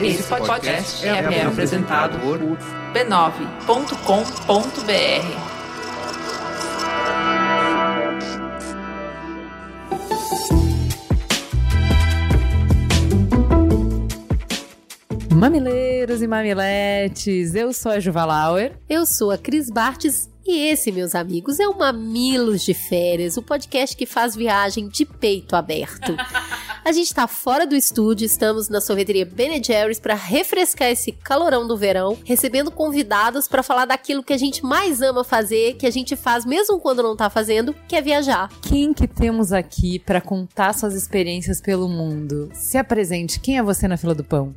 Esse podcast é, é apresentado por b9.com.br. Mamileiros e mamiletes, eu sou a Juva Lauer. Eu sou a Cris Bartes e esse, meus amigos, é o Mamilos de Férias, o podcast que faz viagem de peito aberto. A gente está fora do estúdio, estamos na sorveteria Ben Jerry's para refrescar esse calorão do verão, recebendo convidados para falar daquilo que a gente mais ama fazer, que a gente faz mesmo quando não tá fazendo, que é viajar. Quem que temos aqui para contar suas experiências pelo mundo? Se apresente, quem é você na fila do pão?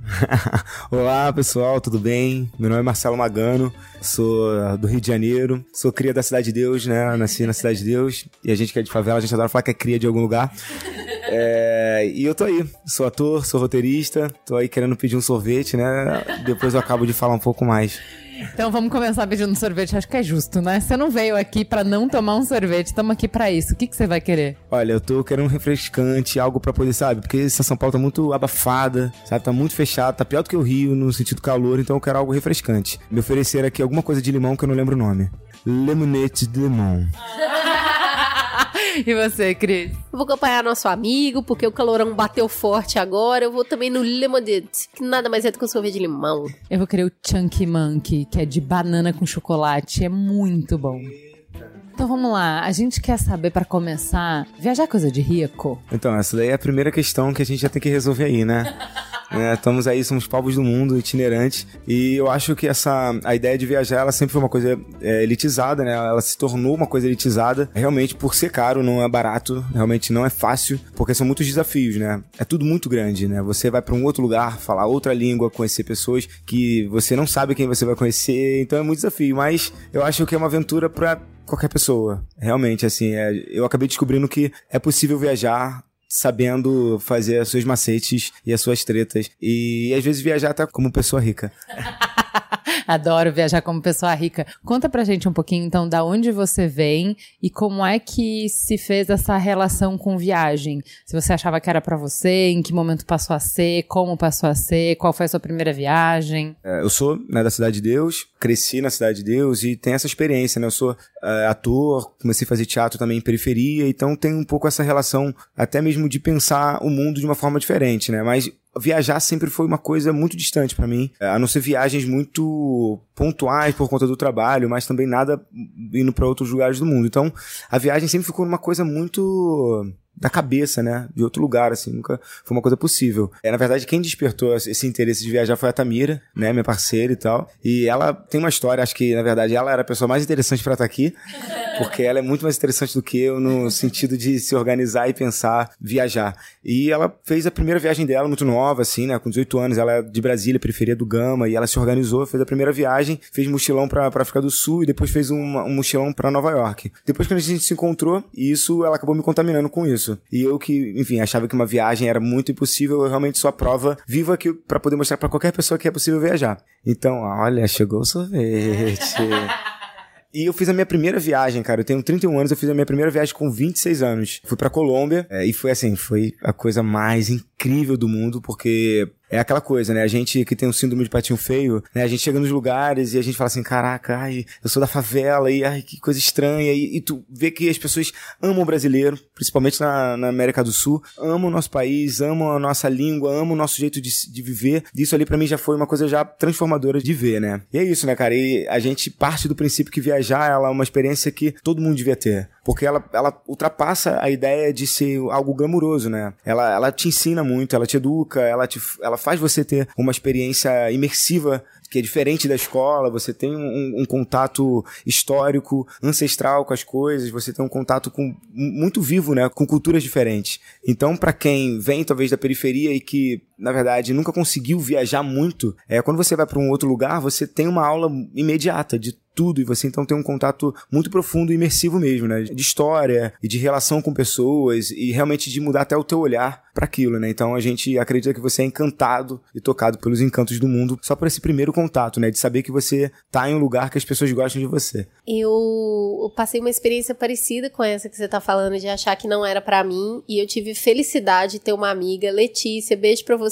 Olá, pessoal, tudo bem? Meu nome é Marcelo Magano, sou do Rio de Janeiro, sou cria da Cidade de Deus, né? Nasci na Cidade de Deus e a gente que é de favela, a gente adora falar que é cria de algum lugar. É, e eu tô aí, sou ator, sou roteirista, tô aí querendo pedir um sorvete, né? Depois eu acabo de falar um pouco mais. Então vamos começar pedindo um sorvete, acho que é justo, né? Você não veio aqui para não tomar um sorvete, estamos aqui para isso. O que, que você vai querer? Olha, eu tô querendo um refrescante, algo para poder, sabe? Porque essa São Paulo tá muito abafada, sabe? Tá muito fechado, tá pior do que o Rio no sentido calor, então eu quero algo refrescante. Me ofereceram aqui alguma coisa de limão que eu não lembro o nome. Lemonete de limão. E você, Cris? Eu vou acompanhar nosso amigo, porque o calorão bateu forte agora. Eu vou também no Lemonade, que nada mais é do que um sorvete de limão. Eu vou querer o Chunky Monkey, que é de banana com chocolate. É muito bom. Então vamos lá, a gente quer saber para começar, viajar é coisa de rico? Então, essa daí é a primeira questão que a gente já tem que resolver aí, né? É, estamos aí, somos povos do mundo, itinerantes, e eu acho que essa a ideia de viajar, ela sempre foi uma coisa é, elitizada, né? Ela se tornou uma coisa elitizada, realmente por ser caro, não é barato, realmente não é fácil, porque são muitos desafios, né? É tudo muito grande, né? Você vai para um outro lugar, falar outra língua, conhecer pessoas que você não sabe quem você vai conhecer, então é muito desafio, mas eu acho que é uma aventura para qualquer pessoa. Realmente, assim, é, eu acabei descobrindo que é possível viajar sabendo fazer as suas macetes e as suas tretas. E às vezes viajar tá como pessoa rica. Adoro viajar como pessoa rica. Conta pra gente um pouquinho, então, da onde você vem e como é que se fez essa relação com viagem. Se você achava que era para você, em que momento passou a ser, como passou a ser, qual foi a sua primeira viagem? É, eu sou né, da Cidade de Deus, cresci na Cidade de Deus e tenho essa experiência, né? Eu sou é, ator, comecei a fazer teatro também em periferia, então tem um pouco essa relação até mesmo de pensar o mundo de uma forma diferente, né? Mas viajar sempre foi uma coisa muito distante para mim, a não ser viagens muito pontuais por conta do trabalho, mas também nada indo para outros lugares do mundo. Então, a viagem sempre ficou uma coisa muito da cabeça, né? De outro lugar, assim, nunca foi uma coisa possível. É, na verdade, quem despertou esse interesse de viajar foi a Tamira, né? Minha parceira e tal. E ela tem uma história, acho que, na verdade, ela era a pessoa mais interessante para estar tá aqui, porque ela é muito mais interessante do que eu no sentido de se organizar e pensar viajar. E ela fez a primeira viagem dela muito nova, assim, né? Com 18 anos, ela é de Brasília, periferia do Gama, e ela se organizou, fez a primeira viagem, fez mochilão pra, pra África do Sul e depois fez um, um mochilão para Nova York. Depois que a gente se encontrou, isso, ela acabou me contaminando com isso isso. E eu que, enfim, achava que uma viagem era muito impossível, eu realmente sou a prova viva que para poder mostrar para qualquer pessoa que é possível viajar. Então, olha, chegou o sorvete. E eu fiz a minha primeira viagem, cara. Eu tenho 31 anos, eu fiz a minha primeira viagem com 26 anos. Fui pra Colômbia é, e foi assim, foi a coisa mais incrível do mundo, porque é aquela coisa, né? A gente que tem um síndrome de patinho feio, né? A gente chega nos lugares e a gente fala assim, caraca, ai, eu sou da favela e ai, que coisa estranha. E, e tu vê que as pessoas amam o brasileiro, principalmente na, na, América do Sul, amam o nosso país, amam a nossa língua, amam o nosso jeito de, de viver. Isso ali para mim já foi uma coisa já transformadora de ver, né? E é isso, né, cara? E a gente parte do princípio que viajar ela é uma experiência que todo mundo devia ter. Porque ela, ela ultrapassa a ideia de ser algo glamuroso, né? Ela, ela te ensina muito, ela te educa, ela, te, ela faz você ter uma experiência imersiva que é diferente da escola, você tem um, um, contato histórico, ancestral com as coisas, você tem um contato com, muito vivo, né, com culturas diferentes. Então, para quem vem talvez da periferia e que, na verdade, nunca conseguiu viajar muito, é quando você vai para um outro lugar, você tem uma aula imediata de tudo e você então tem um contato muito profundo e imersivo mesmo, né? De história e de relação com pessoas e realmente de mudar até o teu olhar para aquilo, né? Então a gente acredita que você é encantado e tocado pelos encantos do mundo só por esse primeiro contato né? De saber que você tá em um lugar que as pessoas gostam de você. Eu passei uma experiência parecida com essa que você tá falando, de achar que não era para mim. E eu tive felicidade de ter uma amiga, Letícia, beijo pra você.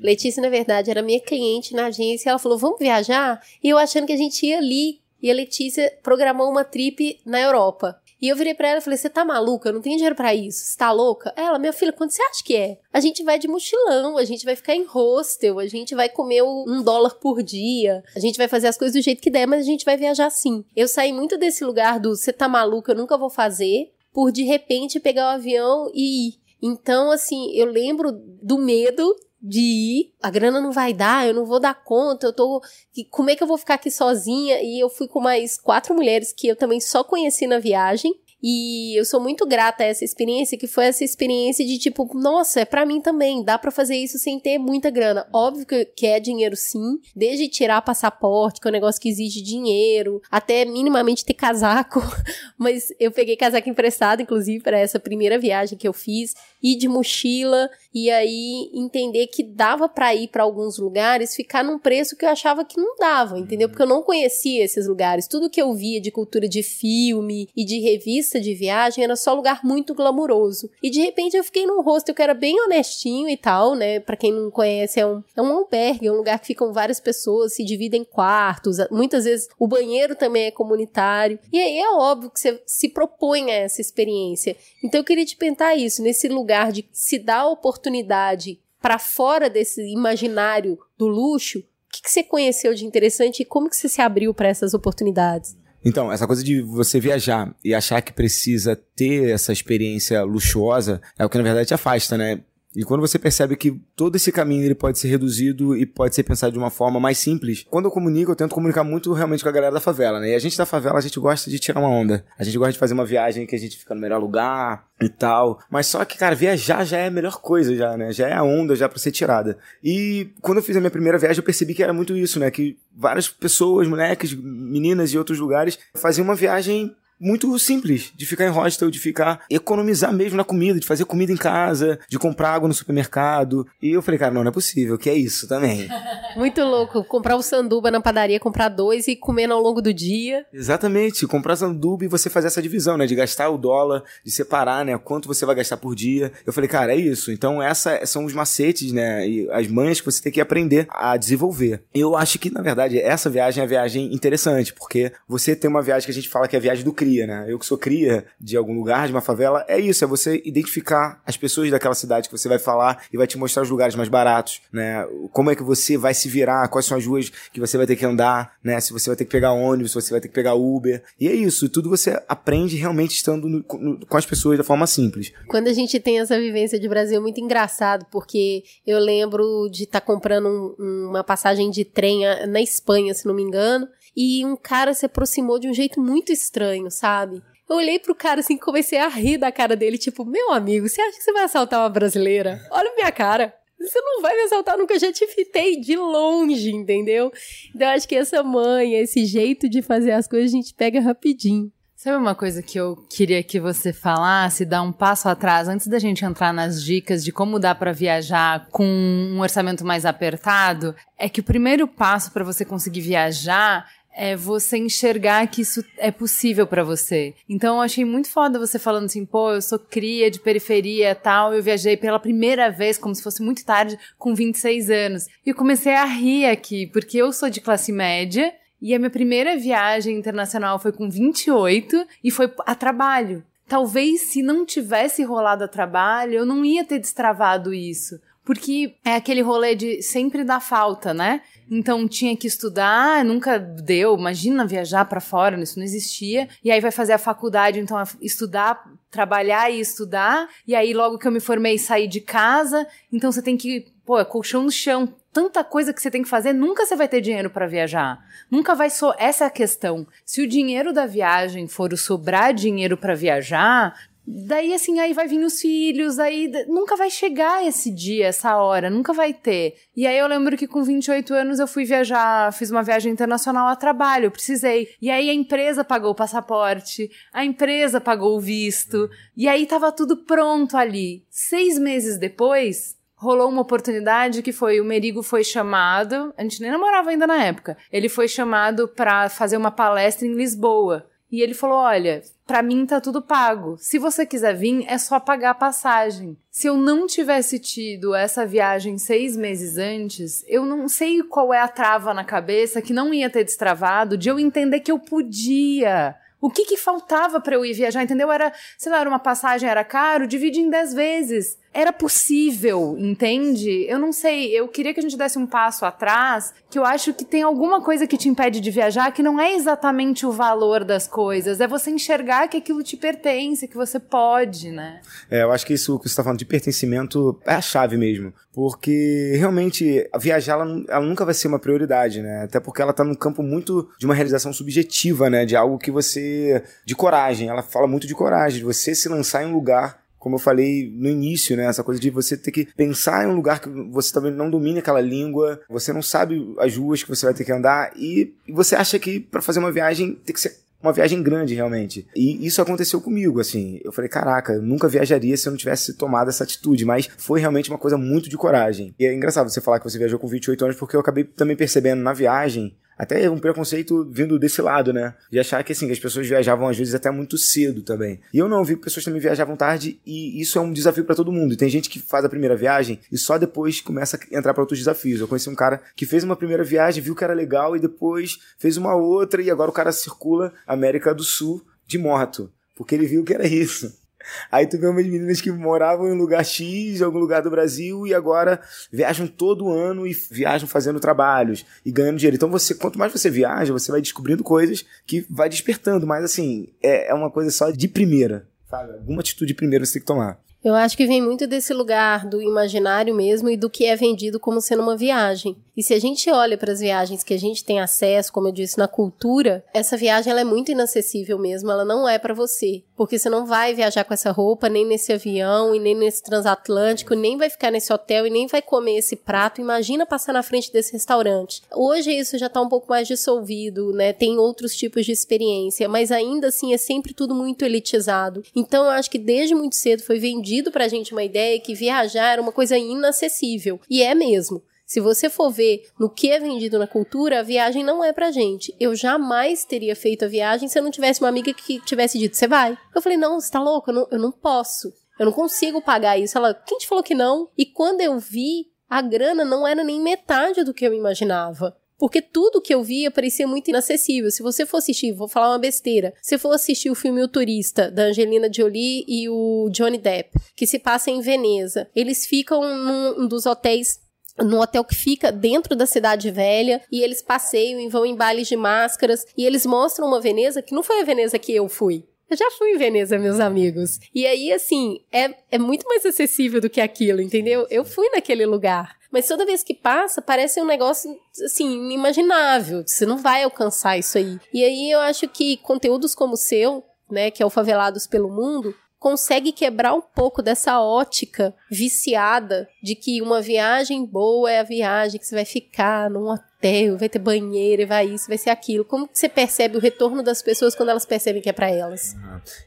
Letícia, na verdade, era minha cliente na agência. Ela falou: vamos viajar? E eu achando que a gente ia ali. E a Letícia programou uma trip na Europa. E eu virei pra ela e falei: Você tá maluca? Eu não tenho dinheiro para isso. Você tá louca? Ela, minha filha, quanto você acha que é? A gente vai de mochilão, a gente vai ficar em hostel, a gente vai comer um dólar por dia, a gente vai fazer as coisas do jeito que der, mas a gente vai viajar sim. Eu saí muito desse lugar do você tá maluca, eu nunca vou fazer, por de repente pegar o avião e ir. Então, assim, eu lembro do medo de ir, a grana não vai dar, eu não vou dar conta, eu tô. Como é que eu vou ficar aqui sozinha? E eu fui com mais quatro mulheres que eu também só conheci na viagem. E eu sou muito grata a essa experiência, que foi essa experiência de tipo, nossa, é para mim também, dá para fazer isso sem ter muita grana. Óbvio que, é dinheiro sim, desde tirar passaporte, que é um negócio que exige dinheiro, até minimamente ter casaco. Mas eu peguei casaco emprestado, inclusive, para essa primeira viagem que eu fiz, ir de mochila e aí entender que dava para ir para alguns lugares, ficar num preço que eu achava que não dava, entendeu? Porque eu não conhecia esses lugares. Tudo que eu via de cultura de filme e de revista de viagem era só lugar muito glamuroso. E de repente eu fiquei num hostel que era bem honestinho e tal, né? Para quem não conhece, é um, é um albergue, é um lugar que ficam várias pessoas, se dividem em quartos. Muitas vezes o banheiro também é comunitário. E aí é óbvio que você se propõe a essa experiência. Então eu queria te perguntar isso, nesse lugar de se dar oportunidade para fora desse imaginário do luxo, o que, que você conheceu de interessante e como que você se abriu para essas oportunidades? Então, essa coisa de você viajar e achar que precisa ter essa experiência luxuosa é o que na verdade te afasta, né? E quando você percebe que todo esse caminho ele pode ser reduzido e pode ser pensado de uma forma mais simples, quando eu comunico, eu tento comunicar muito realmente com a galera da favela, né? E a gente da favela, a gente gosta de tirar uma onda. A gente gosta de fazer uma viagem que a gente fica no melhor lugar e tal. Mas só que, cara, viajar já é a melhor coisa, já, né? Já é a onda já pra ser tirada. E quando eu fiz a minha primeira viagem, eu percebi que era muito isso, né? Que várias pessoas, moleques, meninas de outros lugares faziam uma viagem muito simples, de ficar em hostel, de ficar economizar mesmo na comida, de fazer comida em casa, de comprar água no supermercado. E eu falei, cara, não, não é possível, que é isso também. Muito louco, comprar o sanduba na padaria, comprar dois e comer ao longo do dia. Exatamente, comprar sanduba e você fazer essa divisão, né, de gastar o dólar, de separar, né, quanto você vai gastar por dia. Eu falei, cara, é isso. Então essa são os macetes, né, e as manhas que você tem que aprender a desenvolver. Eu acho que, na verdade, essa viagem é a viagem interessante, porque você tem uma viagem que a gente fala que é a viagem do cria, né? Eu que sou cria de algum lugar, de uma favela, é isso, é você identificar as pessoas daquela cidade que você vai falar e vai te mostrar os lugares mais baratos, né? Como é que você vai se virar, quais são as ruas que você vai ter que andar, né? Se você vai ter que pegar ônibus, se você vai ter que pegar Uber. E é isso, tudo você aprende realmente estando no, no, com as pessoas da forma simples. Quando a gente tem essa vivência de Brasil, é muito engraçado, porque eu lembro de estar tá comprando um, uma passagem de trem na Espanha, se não me engano, e um cara se aproximou de um jeito muito estranho, sabe? Eu olhei pro cara assim, comecei a rir da cara dele, tipo, meu amigo, você acha que você vai assaltar uma brasileira? Olha minha cara. Você não vai me assaltar nunca, já te fitei de longe, entendeu? Então, acho que essa mãe, esse jeito de fazer as coisas, a gente pega rapidinho. Sabe uma coisa que eu queria que você falasse, dar um passo atrás, antes da gente entrar nas dicas de como dá para viajar com um orçamento mais apertado? É que o primeiro passo para você conseguir viajar é você enxergar que isso é possível para você. Então eu achei muito foda você falando assim, pô, eu sou cria de periferia tal, eu viajei pela primeira vez, como se fosse muito tarde, com 26 anos. E eu comecei a rir aqui, porque eu sou de classe média, e a minha primeira viagem internacional foi com 28 e foi a trabalho. Talvez se não tivesse rolado a trabalho, eu não ia ter destravado isso. Porque é aquele rolê de sempre dar falta, né? Então tinha que estudar, nunca deu, imagina viajar para fora, isso não existia. E aí vai fazer a faculdade, então estudar, trabalhar e estudar. E aí logo que eu me formei, sair de casa, então você tem que, pô, é colchão no chão, tanta coisa que você tem que fazer, nunca você vai ter dinheiro para viajar. Nunca vai só essa é a questão. Se o dinheiro da viagem for o sobrar dinheiro para viajar, Daí, assim, aí vai vir os filhos, aí nunca vai chegar esse dia, essa hora, nunca vai ter. E aí eu lembro que com 28 anos eu fui viajar, fiz uma viagem internacional a trabalho, precisei. E aí a empresa pagou o passaporte, a empresa pagou o visto, e aí tava tudo pronto ali. Seis meses depois, rolou uma oportunidade que foi o Merigo foi chamado, a gente nem namorava ainda na época. Ele foi chamado para fazer uma palestra em Lisboa. E ele falou: "Olha, para mim tá tudo pago. Se você quiser vir, é só pagar a passagem. Se eu não tivesse tido essa viagem seis meses antes, eu não sei qual é a trava na cabeça que não ia ter destravado de eu entender que eu podia. O que que faltava para eu ir viajar, entendeu? Era, sei lá, era uma passagem, era caro, divide em dez vezes era possível, entende? Eu não sei, eu queria que a gente desse um passo atrás, que eu acho que tem alguma coisa que te impede de viajar que não é exatamente o valor das coisas, é você enxergar que aquilo te pertence, que você pode, né? É, eu acho que isso que você está falando de pertencimento é a chave mesmo, porque realmente viajar ela, ela nunca vai ser uma prioridade, né? Até porque ela está num campo muito de uma realização subjetiva, né? De algo que você de coragem, ela fala muito de coragem, de você se lançar em um lugar como eu falei no início, né? Essa coisa de você ter que pensar em um lugar que você também não domina aquela língua, você não sabe as ruas que você vai ter que andar e, você acha que para fazer uma viagem tem que ser uma viagem grande realmente. E isso aconteceu comigo, assim. Eu falei, caraca, eu nunca viajaria se eu não tivesse tomado essa atitude, mas foi realmente uma coisa muito de coragem. E é engraçado você falar que você viajou com 28 anos, porque eu acabei também percebendo na viagem até um preconceito vindo desse lado, né? De achar que assim, as pessoas viajavam às vezes até muito cedo também. E eu não vi pessoas também viajavam tarde e isso é um desafio para todo mundo. E tem gente que faz a primeira viagem e só depois começa a entrar para outros desafios. Eu conheci um cara que fez uma primeira viagem, viu que era legal e depois fez uma outra e agora o cara circula América do Sul de moto, porque ele viu que era isso. Aí tu vê umas meninas que moravam em lugar X, algum lugar do Brasil, e agora viajam todo ano e viajam fazendo trabalhos e ganhando dinheiro. Então você, quanto mais você viaja, você vai descobrindo coisas que vai despertando. Mas assim, é, é uma coisa só de primeira. Sabe? Alguma atitude primeiro você tem que tomar. Eu acho que vem muito desse lugar do imaginário mesmo e do que é vendido como sendo uma viagem. E se a gente olha para as viagens que a gente tem acesso, como eu disse, na cultura, essa viagem ela é muito inacessível mesmo, ela não é para você. Porque você não vai viajar com essa roupa, nem nesse avião, e nem nesse transatlântico, nem vai ficar nesse hotel e nem vai comer esse prato. Imagina passar na frente desse restaurante. Hoje isso já tá um pouco mais dissolvido, né? Tem outros tipos de experiência, mas ainda assim é sempre tudo muito elitizado. Então eu acho que desde muito cedo foi vendido pra gente uma ideia que viajar era uma coisa inacessível. E é mesmo. Se você for ver no que é vendido na cultura, a viagem não é pra gente. Eu jamais teria feito a viagem se eu não tivesse uma amiga que tivesse dito, você vai. Eu falei, não, você tá louco, eu não, eu não posso. Eu não consigo pagar isso. Ela, quem te falou que não? E quando eu vi, a grana não era nem metade do que eu imaginava. Porque tudo que eu via parecia muito inacessível. Se você for assistir, vou falar uma besteira. Se for assistir o filme O Turista, da Angelina Jolie e o Johnny Depp, que se passa em Veneza, eles ficam num dos hotéis num hotel que fica dentro da cidade velha e eles passeiam e vão em bailes de máscaras e eles mostram uma Veneza que não foi a Veneza que eu fui. Eu já fui em Veneza, meus amigos. E aí, assim, é, é muito mais acessível do que aquilo, entendeu? Eu fui naquele lugar. Mas toda vez que passa, parece um negócio, assim, inimaginável. Você não vai alcançar isso aí. E aí eu acho que conteúdos como o seu, né, que é o Favelados pelo Mundo, consegue quebrar um pouco dessa ótica viciada de que uma viagem boa é a viagem que você vai ficar num hotel, vai ter banheiro, vai isso, vai ser aquilo. Como você percebe o retorno das pessoas quando elas percebem que é para elas?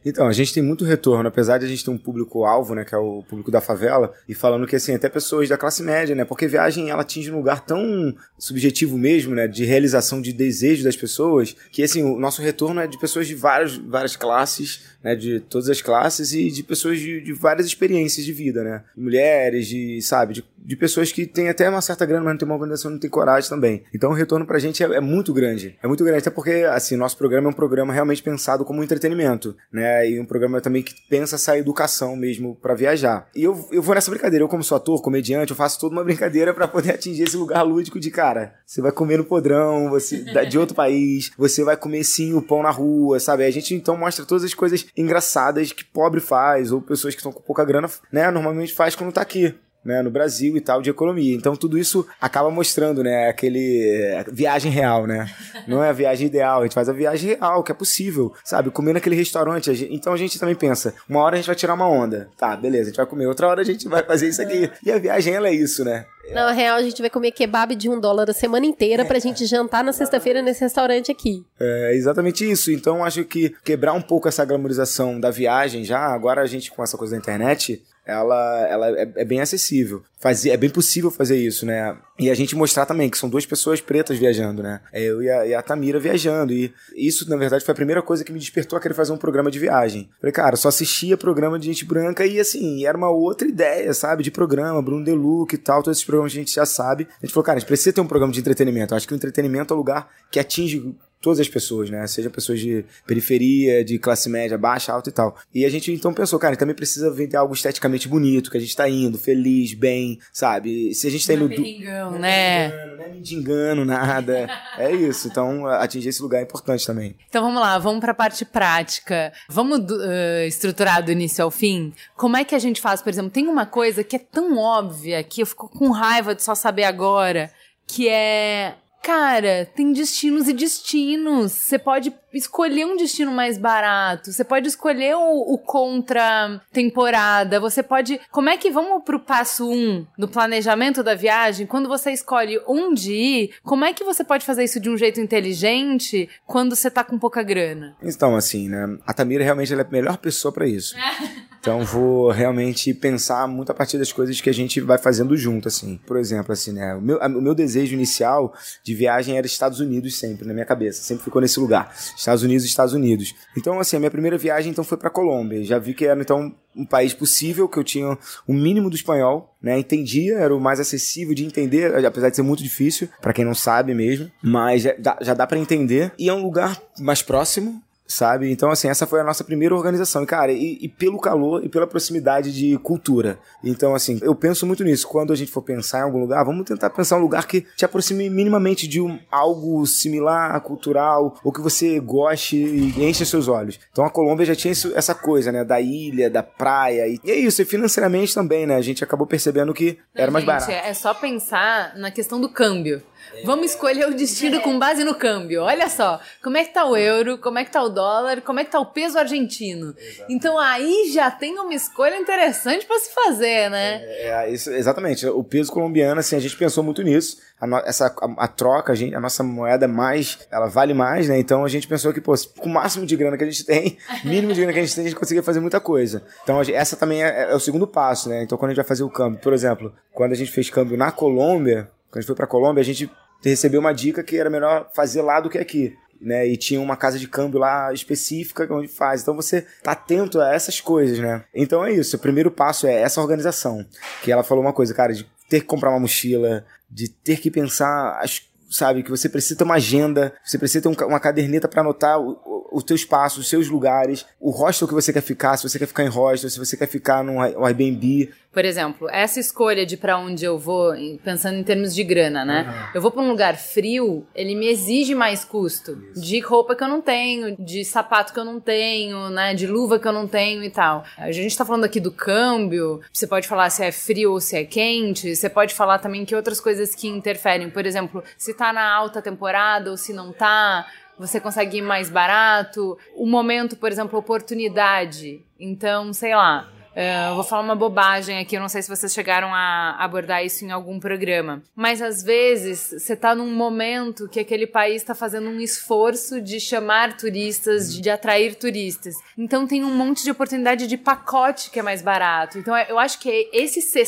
Então, a gente tem muito retorno, apesar de a gente ter um público-alvo, né, que é o público da favela, e falando que, assim, até pessoas da classe média, né, porque viagem, ela atinge um lugar tão subjetivo mesmo, né, de realização de desejo das pessoas, que, assim, o nosso retorno é de pessoas de várias, várias classes, né, de todas as classes e de pessoas de, de várias experiências de vida, né, mulheres, de, sabe, de, de pessoas que têm até uma certa grana, mas não tem uma organização, não tem coragem também. Então o retorno pra gente é, é, muito grande. É muito grande, até porque, assim, nosso programa é um programa realmente pensado como entretenimento, né? E um programa também que pensa essa educação mesmo para viajar. E eu, eu vou nessa brincadeira. Eu, como sou ator, comediante, eu faço toda uma brincadeira para poder atingir esse lugar lúdico de, cara, você vai comer no podrão, você de outro país, você vai comer sim o pão na rua, sabe? A gente então mostra todas as coisas engraçadas que pobre faz, ou pessoas que estão com pouca grana, né? Normalmente faz quando tá aqui né, no Brasil e tal, de economia. Então tudo isso acaba mostrando, né, aquele viagem real, né? Não é a viagem ideal, a gente faz a viagem real, que é possível, sabe? Comer naquele restaurante. A gente, então a gente também pensa, uma hora a gente vai tirar uma onda. Tá, beleza, a gente vai comer. Outra hora a gente vai fazer isso aqui. E a viagem, ela é isso, né? Na real, a gente vai comer kebab de um dólar a semana inteira pra gente jantar na sexta-feira nesse restaurante aqui. É exatamente isso. Então, acho que quebrar um pouco essa glamorização da viagem já, agora a gente com essa coisa da internet, ela, ela é, é bem acessível. Fazer, é bem possível fazer isso, né? E a gente mostrar também que são duas pessoas pretas viajando, né? É eu e a, e a Tamira viajando. E isso, na verdade, foi a primeira coisa que me despertou a querer fazer um programa de viagem. Falei, cara, só assistia programa de gente branca e assim, era uma outra ideia, sabe? De programa, Bruno Deluc e tal, todos esses programas que a gente já sabe. A gente falou, cara, a gente precisa ter um programa de entretenimento. Eu acho que o entretenimento é o lugar que atinge todas as pessoas, né? Seja pessoas de periferia, de classe média, baixa, alta e tal. E a gente então pensou, cara, também precisa vender algo esteticamente bonito, que a gente tá indo, feliz, bem, sabe? Se a gente tá não indo. É mendigão, né? Não é mendigando, nada. é isso. Então, atingir esse lugar é importante também. Então vamos lá, vamos pra parte prática. Vamos uh, estruturar do início ao fim? Como é que a gente faz, por exemplo, tem uma coisa que é tão óbvia que eu fico com raiva de só saber agora, que é Cara, tem destinos e destinos. Você pode escolher um destino mais barato. Você pode escolher o, o contra temporada. Você pode. Como é que vamos pro passo 1 um, do planejamento da viagem? Quando você escolhe onde ir, como é que você pode fazer isso de um jeito inteligente quando você tá com pouca grana? Então, assim, né? A Tamira realmente é a melhor pessoa para isso. Então vou realmente pensar muito a partir das coisas que a gente vai fazendo junto, assim. Por exemplo, assim, né? O meu, o meu desejo inicial de viagem era Estados Unidos sempre, na minha cabeça. Sempre ficou nesse lugar. Estados Unidos, Estados Unidos. Então, assim, a minha primeira viagem então foi para Colômbia. Já vi que era então um país possível, que eu tinha o um mínimo do espanhol, né? Entendia, era o mais acessível de entender, apesar de ser muito difícil, para quem não sabe mesmo, mas já já dá para entender. E é um lugar mais próximo, sabe? Então, assim, essa foi a nossa primeira organização. E, cara, e, e, pelo calor e pela proximidade de cultura. Então, assim, eu penso muito nisso. Quando a gente for pensar em algum lugar, vamos tentar pensar um lugar que te aproxime minimamente de um, algo similar, cultural, ou que você goste e enche seus olhos. Então, a Colômbia já tinha isso, essa coisa, né? Da ilha, da praia. E, e, é isso. E financeiramente também, né? A gente acabou percebendo que era mais gente, barato. É só pensar na questão do câmbio. Vamos escolher o destino com base no câmbio. Olha só, como é que tá o euro, como é que tá o dólar, como é que tá o peso argentino. Exatamente. Então aí já tem uma escolha interessante para se fazer, né? É, é, isso, exatamente. O peso colombiano, assim, a gente pensou muito nisso. A, no, essa, a, a, troca, a, gente, a nossa moeda é mais, ela vale mais, né? Então a gente pensou que, pô, com o máximo de grana que a gente tem, mínimo de grana que a gente tem, a gente conseguia fazer muita coisa. Então gente, essa também é, é o segundo passo, né? Então quando a gente vai fazer o câmbio, por exemplo, quando a gente fez câmbio na Colômbia, quando a gente foi pra Colômbia, a gente recebeu uma dica que era melhor fazer lá do que aqui. Né, e tinha uma casa de câmbio lá específica onde faz. Então você tá atento a essas coisas, né? Então é isso. O primeiro passo é essa organização. Que ela falou uma coisa, cara, de ter que comprar uma mochila, de ter que pensar, sabe, que você precisa ter uma agenda, você precisa ter uma caderneta para anotar o, o, teu espaço, os seus lugares, o hostel que você quer ficar, se você quer ficar em hostel, se você quer ficar num Airbnb. Por exemplo, essa escolha de para onde eu vou, pensando em termos de grana, né? Uhum. Eu vou para um lugar frio, ele me exige mais custo Isso. de roupa que eu não tenho, de sapato que eu não tenho, né? De luva que eu não tenho e tal. A gente tá falando aqui do câmbio, você pode falar se é frio ou se é quente, você pode falar também que outras coisas que interferem, por exemplo, se tá na alta temporada ou se não tá você consegue ir mais barato. O momento, por exemplo, oportunidade. Então, sei lá, Uh, vou falar uma bobagem aqui, eu não sei se vocês chegaram a abordar isso em algum programa. Mas às vezes você está num momento que aquele país está fazendo um esforço de chamar turistas, de, de, atrair turistas. Então tem um monte de oportunidade de pacote que é mais barato. Então eu acho que esse ser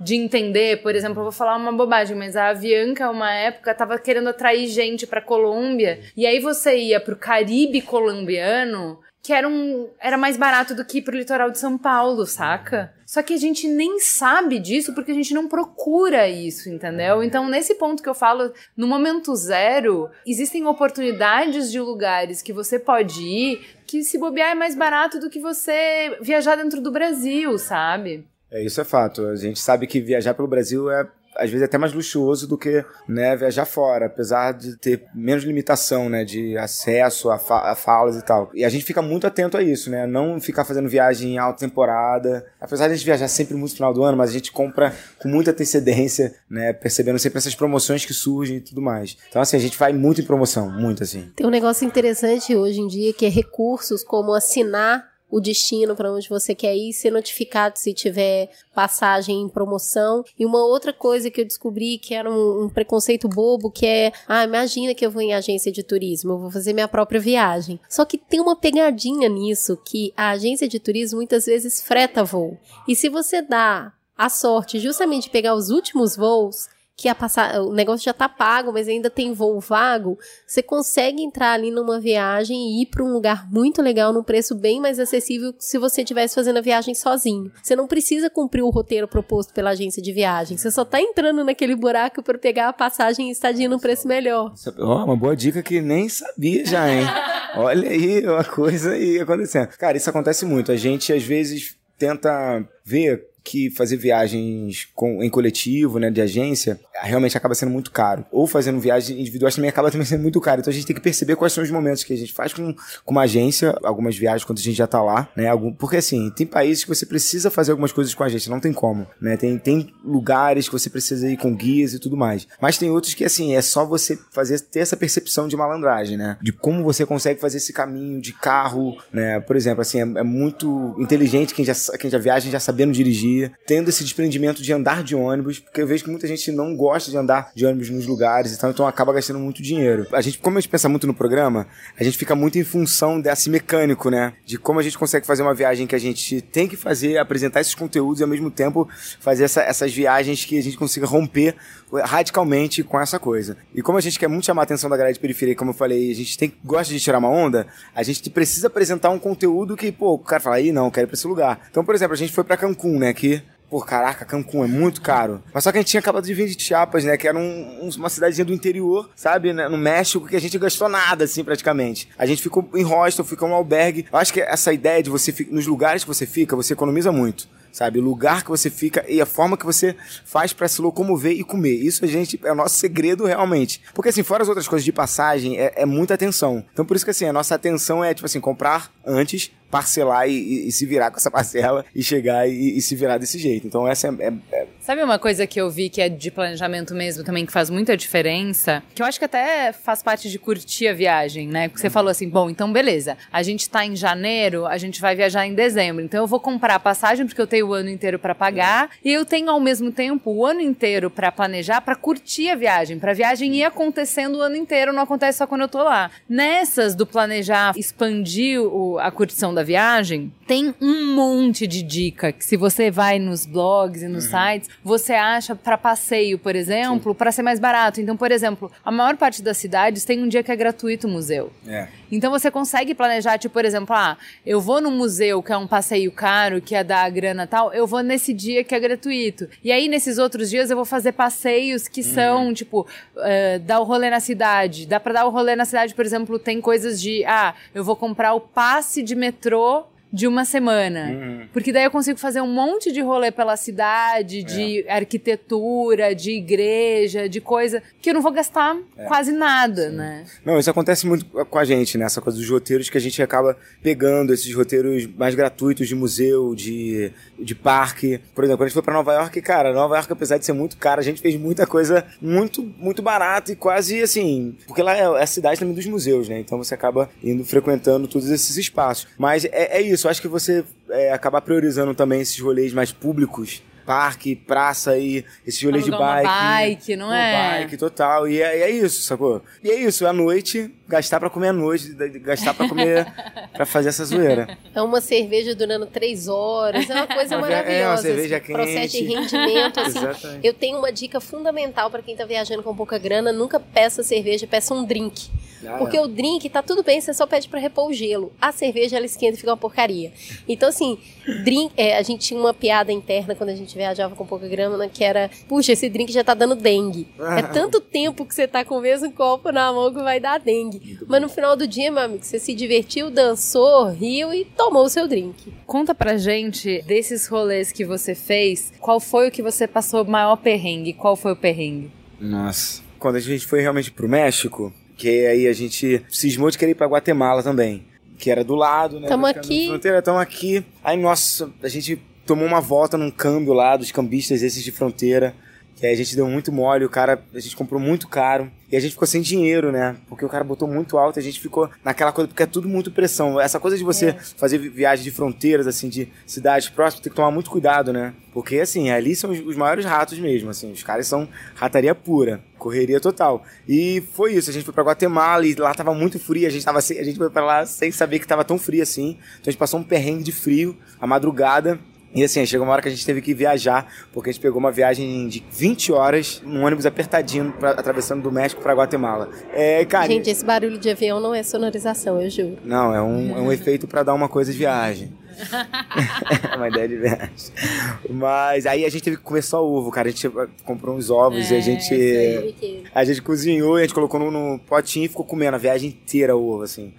de entender, por exemplo, eu vou falar uma bobagem, mas a Avianca, uma época, estava querendo atrair gente para Colômbia, e aí você ia para o Caribe colombiano, que era, um, era mais barato do que ir pro litoral de São Paulo, saca? Só que a gente nem sabe disso porque a gente não procura isso, entendeu? Então, nesse ponto que eu falo, no momento zero, existem oportunidades de lugares que você pode ir que, se bobear, é mais barato do que você viajar dentro do Brasil, sabe? É, isso é fato. A gente sabe que viajar pelo Brasil é às vezes até mais luxuoso do que né, viajar fora, apesar de ter menos limitação né, de acesso a, fa a falas e tal. E a gente fica muito atento a isso, né? Não ficar fazendo viagem em alta temporada. Apesar de a gente viajar sempre muito no final do ano, mas a gente compra com muita antecedência, né? Percebendo sempre essas promoções que surgem e tudo mais. Então, assim, a gente vai muito em promoção, muito assim. Tem um negócio interessante hoje em dia que é recursos como assinar o destino para onde você quer ir, ser notificado se tiver passagem em promoção. E uma outra coisa que eu descobri que era um, um preconceito bobo, que é, ah, imagina que eu vou em agência de turismo, eu vou fazer minha própria viagem. Só que tem uma pegadinha nisso, que a agência de turismo muitas vezes freta voo. E se você dá a sorte justamente de pegar os últimos voos, que a passar, o negócio já tá pago, mas ainda tem voo vago, você consegue entrar ali numa viagem e ir para um lugar muito legal num preço bem mais acessível que se você estivesse fazendo a viagem sozinho. Você não precisa cumprir o roteiro proposto pela agência de viagem, você só tá entrando naquele buraco para pegar a passagem e estadia num preço melhor. Ó, uma boa dica que nem sabia já, hein? Olha aí uma coisa aí acontecendo. Cara, isso acontece muito. A gente às vezes tenta ver que fazer viagens com, em coletivo, né, de agência, realmente acaba sendo muito caro. Ou fazendo viagens individuais também acaba também sendo muito caro. Então a gente tem que perceber quais são os momentos que a gente faz com, com uma agência, algumas viagens quando a gente já tá lá, né? Algum, porque assim, tem países que você precisa fazer algumas coisas com a agência, não tem como, né? Tem, tem lugares que você precisa ir com guias e tudo mais. Mas tem outros que assim, é só você fazer ter essa percepção de malandragem, né? De como você consegue fazer esse caminho de carro, né? Por exemplo, assim, é, é muito inteligente quem já, quem já viaja já sabendo dirigir tendo esse desprendimento de andar de ônibus, porque eu vejo que muita gente não gosta de andar de ônibus nos lugares e tal, então acaba gastando muito dinheiro. A gente, como a gente pensa muito no programa, a gente fica muito em função desse mecânico, né? De como a gente consegue fazer uma viagem que a gente tem que fazer, apresentar esses conteúdos e ao mesmo tempo fazer essa, essas viagens que a gente consiga romper radicalmente com essa coisa. E como a gente quer muito chamar a atenção da galera de periferia, como eu falei, a gente tem, gosta de tirar uma onda, a gente precisa apresentar um conteúdo que, pô, o cara fala, aí não, quero ir pra esse lugar. Então, por exemplo, a gente foi para Cancún, né, que Pô, caraca, Cancún é muito caro. Mas só que a gente tinha acabado de vir de Chiapas, né? Que era um, uma cidadezinha do interior, sabe? Né, no México, que a gente gastou nada, assim, praticamente. A gente ficou em hostel, ficou em um albergue. Eu acho que essa ideia de você, nos lugares que você fica, você economiza muito sabe? O lugar que você fica e a forma que você faz para se locomover e comer. Isso a gente é o nosso segredo realmente. Porque assim, fora as outras coisas de passagem, é, é muita atenção. Então por isso que assim, a nossa atenção é tipo assim, comprar antes parcelar e, e, se virar com essa parcela e chegar e, e se virar desse jeito. Então essa é, é, é, Sabe uma coisa que eu vi que é de planejamento mesmo também, que faz muita diferença? Que eu acho que até faz parte de curtir a viagem, né? Porque você falou assim, bom, então beleza, a gente tá em janeiro, a gente vai viajar em dezembro, então eu vou comprar a passagem porque eu tenho o ano inteiro para pagar e eu tenho ao mesmo tempo o ano inteiro para planejar, para curtir a viagem, para a viagem ir acontecendo o ano inteiro, não acontece só quando eu tô lá. Nessas do planejar expandir o, a curtição da viagem, tem um monte de dica que se você vai nos blogs e nos uhum. sites, você acha para passeio, por exemplo, para ser mais barato. Então, por exemplo, a maior parte das cidades tem um dia que é gratuito o museu. É. Então você consegue planejar, tipo, por exemplo, ah, eu vou no museu que é um passeio caro, que é da grana tal, eu vou nesse dia que é gratuito. E aí, nesses outros dias, eu vou fazer passeios que uhum. são, tipo, uh, dar o rolê na cidade. Dá pra dar o rolê na cidade, por exemplo, tem coisas de, ah, eu vou comprar o passe de metrô entrou de uma semana. Uhum. Porque daí eu consigo fazer um monte de rolê pela cidade, de é. arquitetura, de igreja, de coisa que eu não vou gastar é. quase nada, Sim. né? Não, isso acontece muito com a gente, né? Essa coisa dos roteiros que a gente acaba pegando, esses roteiros mais gratuitos de museu, de, de parque. Por exemplo, quando a gente foi pra Nova York, cara, Nova York, apesar de ser muito cara, a gente fez muita coisa muito, muito barata e quase assim. Porque lá é a cidade também dos museus, né? Então você acaba indo frequentando todos esses espaços. Mas é, é isso isso. Eu acho que você é, acabar priorizando também esses rolês mais públicos parque, praça e esses rolês de bike. bike, não é? Bike, total. E é, é, isso, sacou? E é isso, à noite, gastar pra comer à noite, gastar pra comer, pra fazer essa zoeira. É uma cerveja durando três horas, é uma coisa maravilhosa. É, uma cerveja quente. Processo de rendimento, assim. eu tenho uma dica fundamental para quem tá viajando com pouca grana, nunca peça cerveja, peça um drink. Ah, Porque é. o drink tá tudo bem, você só pede para repor o gelo. A cerveja ela esquenta e fica uma porcaria. Então assim, drink, é, a gente tinha uma piada interna quando a gente viajava com pouca grana, que era, puxa, esse drink já tá dando dengue. é tanto tempo que você tá com o mesmo copo na mão que vai dar dengue. Mas no final do dia, meu amigo, você se divertiu, dançou, riu e tomou o seu drink. Conta pra gente desses rolês que você fez, qual foi o que você passou maior perrengue? Qual foi o perrengue? Nossa, quando a gente foi realmente pro México, que aí a gente cismou de querer ir pra Guatemala também. Que era do lado, né? Tamo aqui. Fronteira, tamo aqui. Aí, nossa, a gente tomou uma volta num câmbio lá dos cambistas esses de fronteira. Que aí a gente deu muito mole, o cara, a gente comprou muito caro. E a gente ficou sem dinheiro, né? Porque o cara botou muito alto e a gente ficou naquela coisa, porque é tudo muito pressão. Essa coisa de você É. fazer vi- viagem de fronteiras, assim, de cidades próximas, tem que tomar muito cuidado, né? Porque, assim, ali são os, os maiores ratos mesmo, assim. Os caras são rataria pura, correria total. E foi isso, a gente foi pra Guatemala e lá tava muito frio, a gente, tava sem- a gente foi pra lá sem saber que tava tão frio assim. Então a gente passou um perrengue de frio, a madrugada. E assim, chegou uma hora que a gente teve que viajar, porque a gente pegou uma viagem de 20 horas, num ônibus apertadinho, pra- atravessando do México pra Guatemala. É, cara. Gente, esse barulho de avião não é sonorização, eu juro. Não, é um, é um efeito pra dar uma coisa de viagem. É uma ideia de viagem. Mas aí a gente teve que comer só ovo, cara. A gente comprou uns ovos e a gente. A gente cozinhou e a gente colocou no, no potinho e ficou comendo a viagem inteira o ovo, assim.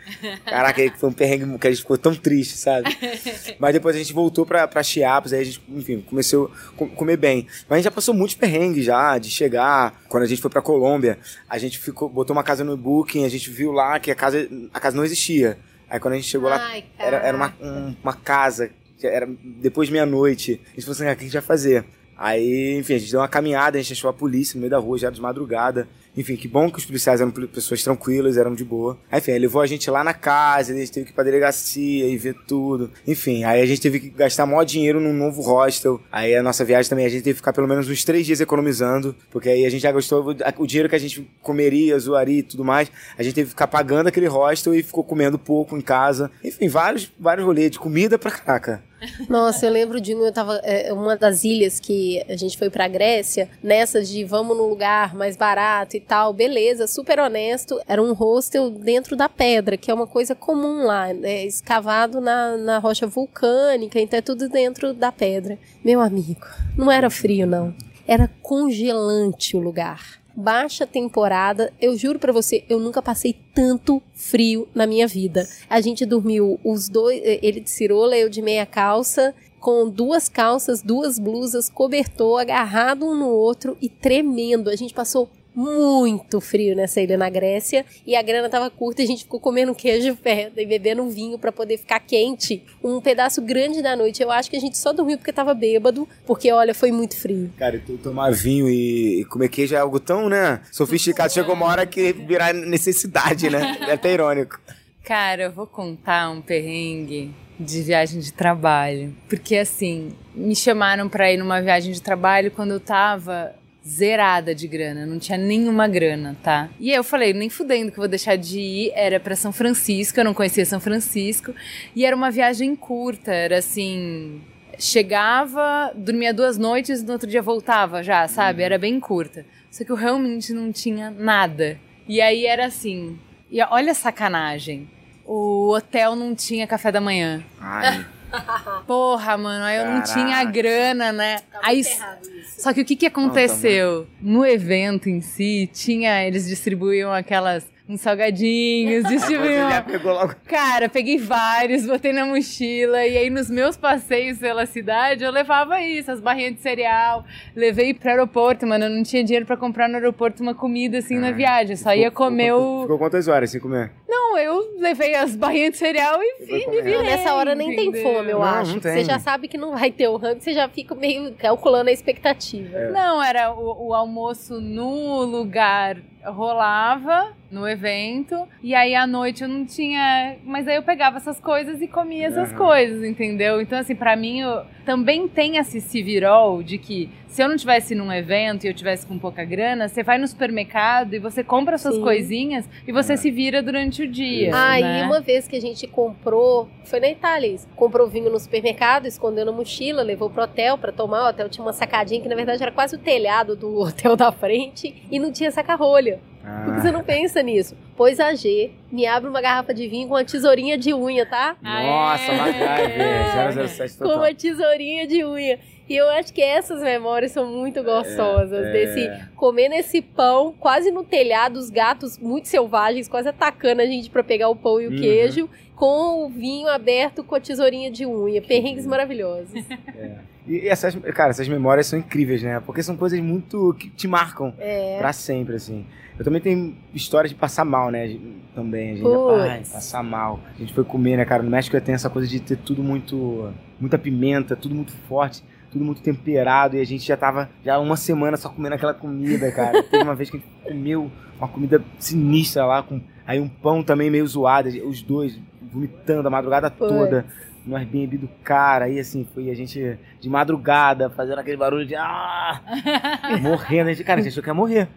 Caraca, foi um perrengue que a gente ficou tão triste, sabe? Mas depois a gente voltou pra, pra Chiapas, aí a gente, enfim, começou a co- comer bem. Mas a gente já passou muitos perrengues já, de chegar. Quando a gente foi pra Colômbia, a gente ficou, botou uma casa no Booking, a gente viu lá que a casa, a casa não existia. Aí quando a gente chegou lá, Ai, era, era uma, um- uma casa, era depois de meia-noite. A gente falou assim, ah, o que a gente vai fazer? Aí, enfim, a gente deu uma caminhada, a gente achou a polícia no meio da rua, já de madrugada. Enfim, que bom que os policiais eram pessoas tranquilas, eram de boa. Aí, enfim, aí levou a gente lá na casa, a gente teve que ir pra delegacia e ver tudo. Enfim, aí a gente teve que gastar maior dinheiro num novo hostel. Aí a nossa viagem também, a gente teve que ficar pelo menos uns três dias economizando, porque aí a gente já gastou o dinheiro que a gente comeria, zoaria e tudo mais. A gente teve que ficar pagando aquele hostel e ficou comendo pouco em casa. Enfim, vários, vários rolês de comida pra caraca. Nossa, eu lembro de um, eu tava, é, uma das ilhas que a gente foi pra Grécia, nessa de vamos num lugar mais barato e tal, beleza, super honesto. Era um hostel dentro da pedra, que é uma coisa comum lá, né, escavado na, na rocha vulcânica, então é tudo dentro da pedra. Meu amigo, não era frio não, era congelante o lugar. Baixa temporada, eu juro pra você, eu nunca passei tanto frio na minha vida. A gente dormiu os dois, eh, ele de cirola, eu de meia calça, com duas calças, duas blusas, cobertor, agarrado um no outro e tremendo. A gente passou muito frio nessa ilha na Grécia e a grana tava curta e a gente ficou comendo queijo feta e bebendo vinho pra poder ficar quente um pedaço grande da noite. Eu acho que a gente só dormiu porque tava bêbado, porque olha, foi muito frio. Cara, tu tomar vinho e, e comer queijo é algo tão, né, sofisticado. Chegou uma hora que virar necessidade, né? É até irônico. Cara, eu vou contar um perrengue de viagem de trabalho. Porque assim, me chamaram pra ir numa viagem de trabalho quando eu tava zerada de grana, não tinha nenhuma grana, tá? E aí eu falei, nem fudendo que eu vou deixar de ir, era pra São Francisco, eu não conhecia São Francisco, e era uma viagem curta, era assim, chegava, dormia duas noites, no outro dia voltava já, sabe? Era bem curta. Só que eu realmente não tinha nada. E aí era assim, e olha a sacanagem. O hotel não tinha café da manhã. Ai, Porra, mano, aí eu não Caraca. tinha grana, né? aí, só que o que que aconteceu? no evento em si, tinha, eles distribuíam aquelas uns salgadinhos, você distribuíam já pegou logo. Cara, peguei vários, botei na mochila e aí nos meus passeios pela cidade eu levava isso, as barrinhas de cereal, levei pro aeroporto, mano, eu não tinha dinheiro pra comprar no aeroporto uma comida assim na Ah, viagem, só ia Ficou- comer ficou, o... Ficou quantas horas sem comer? Não, eu levei as barrinhas de cereal e, e me virei, Não, nessa hora nem tem entendeu? fome, eu Não, acho. não tem. Você já sabe que não vai ter o rango, você já fica meio calculando a expectativa. É. Não, era o, o almoço no lugar rolava no evento e aí à noite eu não tinha, mas aí eu pegava essas coisas e comia essas Aham. coisas, entendeu? Então assim, pra mim eu, também tem esse civirol de que se eu não tivesse num evento e eu tivesse com pouca grana, você vai no supermercado e você compra suas Sim. coisinhas e você É. se vira durante o dia. Ah, né? e uma vez que a gente comprou, foi na Itália isso, comprou vinho no supermercado, escondeu na mochila, levou pro hotel pra tomar. O hotel tinha uma sacadinha que na verdade era quase o telhado do hotel da frente e não tinha saca-rolha. Porque você Ah, não pensa nisso. Pois a G me abre uma garrafa de vinho com uma tesourinha de unha, tá? nossa, Ah, é. 007 Com uma tesourinha de unha. E eu acho que essas memórias são muito gostosas. é. Desse comer nesse pão, quase no telhado, os gatos muito selvagens, quase atacando a gente pra pegar o pão e o Uhum. queijo, com o vinho aberto com a tesourinha de unha. Perrengues maravilhosos. E e essas, cara, essas memórias são incríveis, né? Porque são coisas muito que te marcam É. pra sempre, assim. Eu também tenho histórias de passar mal, né? Também, a gente Puts. ai, passar mal. A gente foi comer, né, cara? No México tem essa coisa de ter tudo muito. muita pimenta, tudo muito forte. tudo muito temperado, e a gente já tava já uma semana só comendo aquela comida, cara. Teve uma vez que a gente comeu uma comida sinistra lá, com aí um pão também meio zoado, os dois vomitando a madrugada Putz. toda no Airbnb do cara, aí assim, foi a gente de madrugada, fazendo aquele barulho de ah! morrendo, a gente, cara, a gente achou que ia morrer.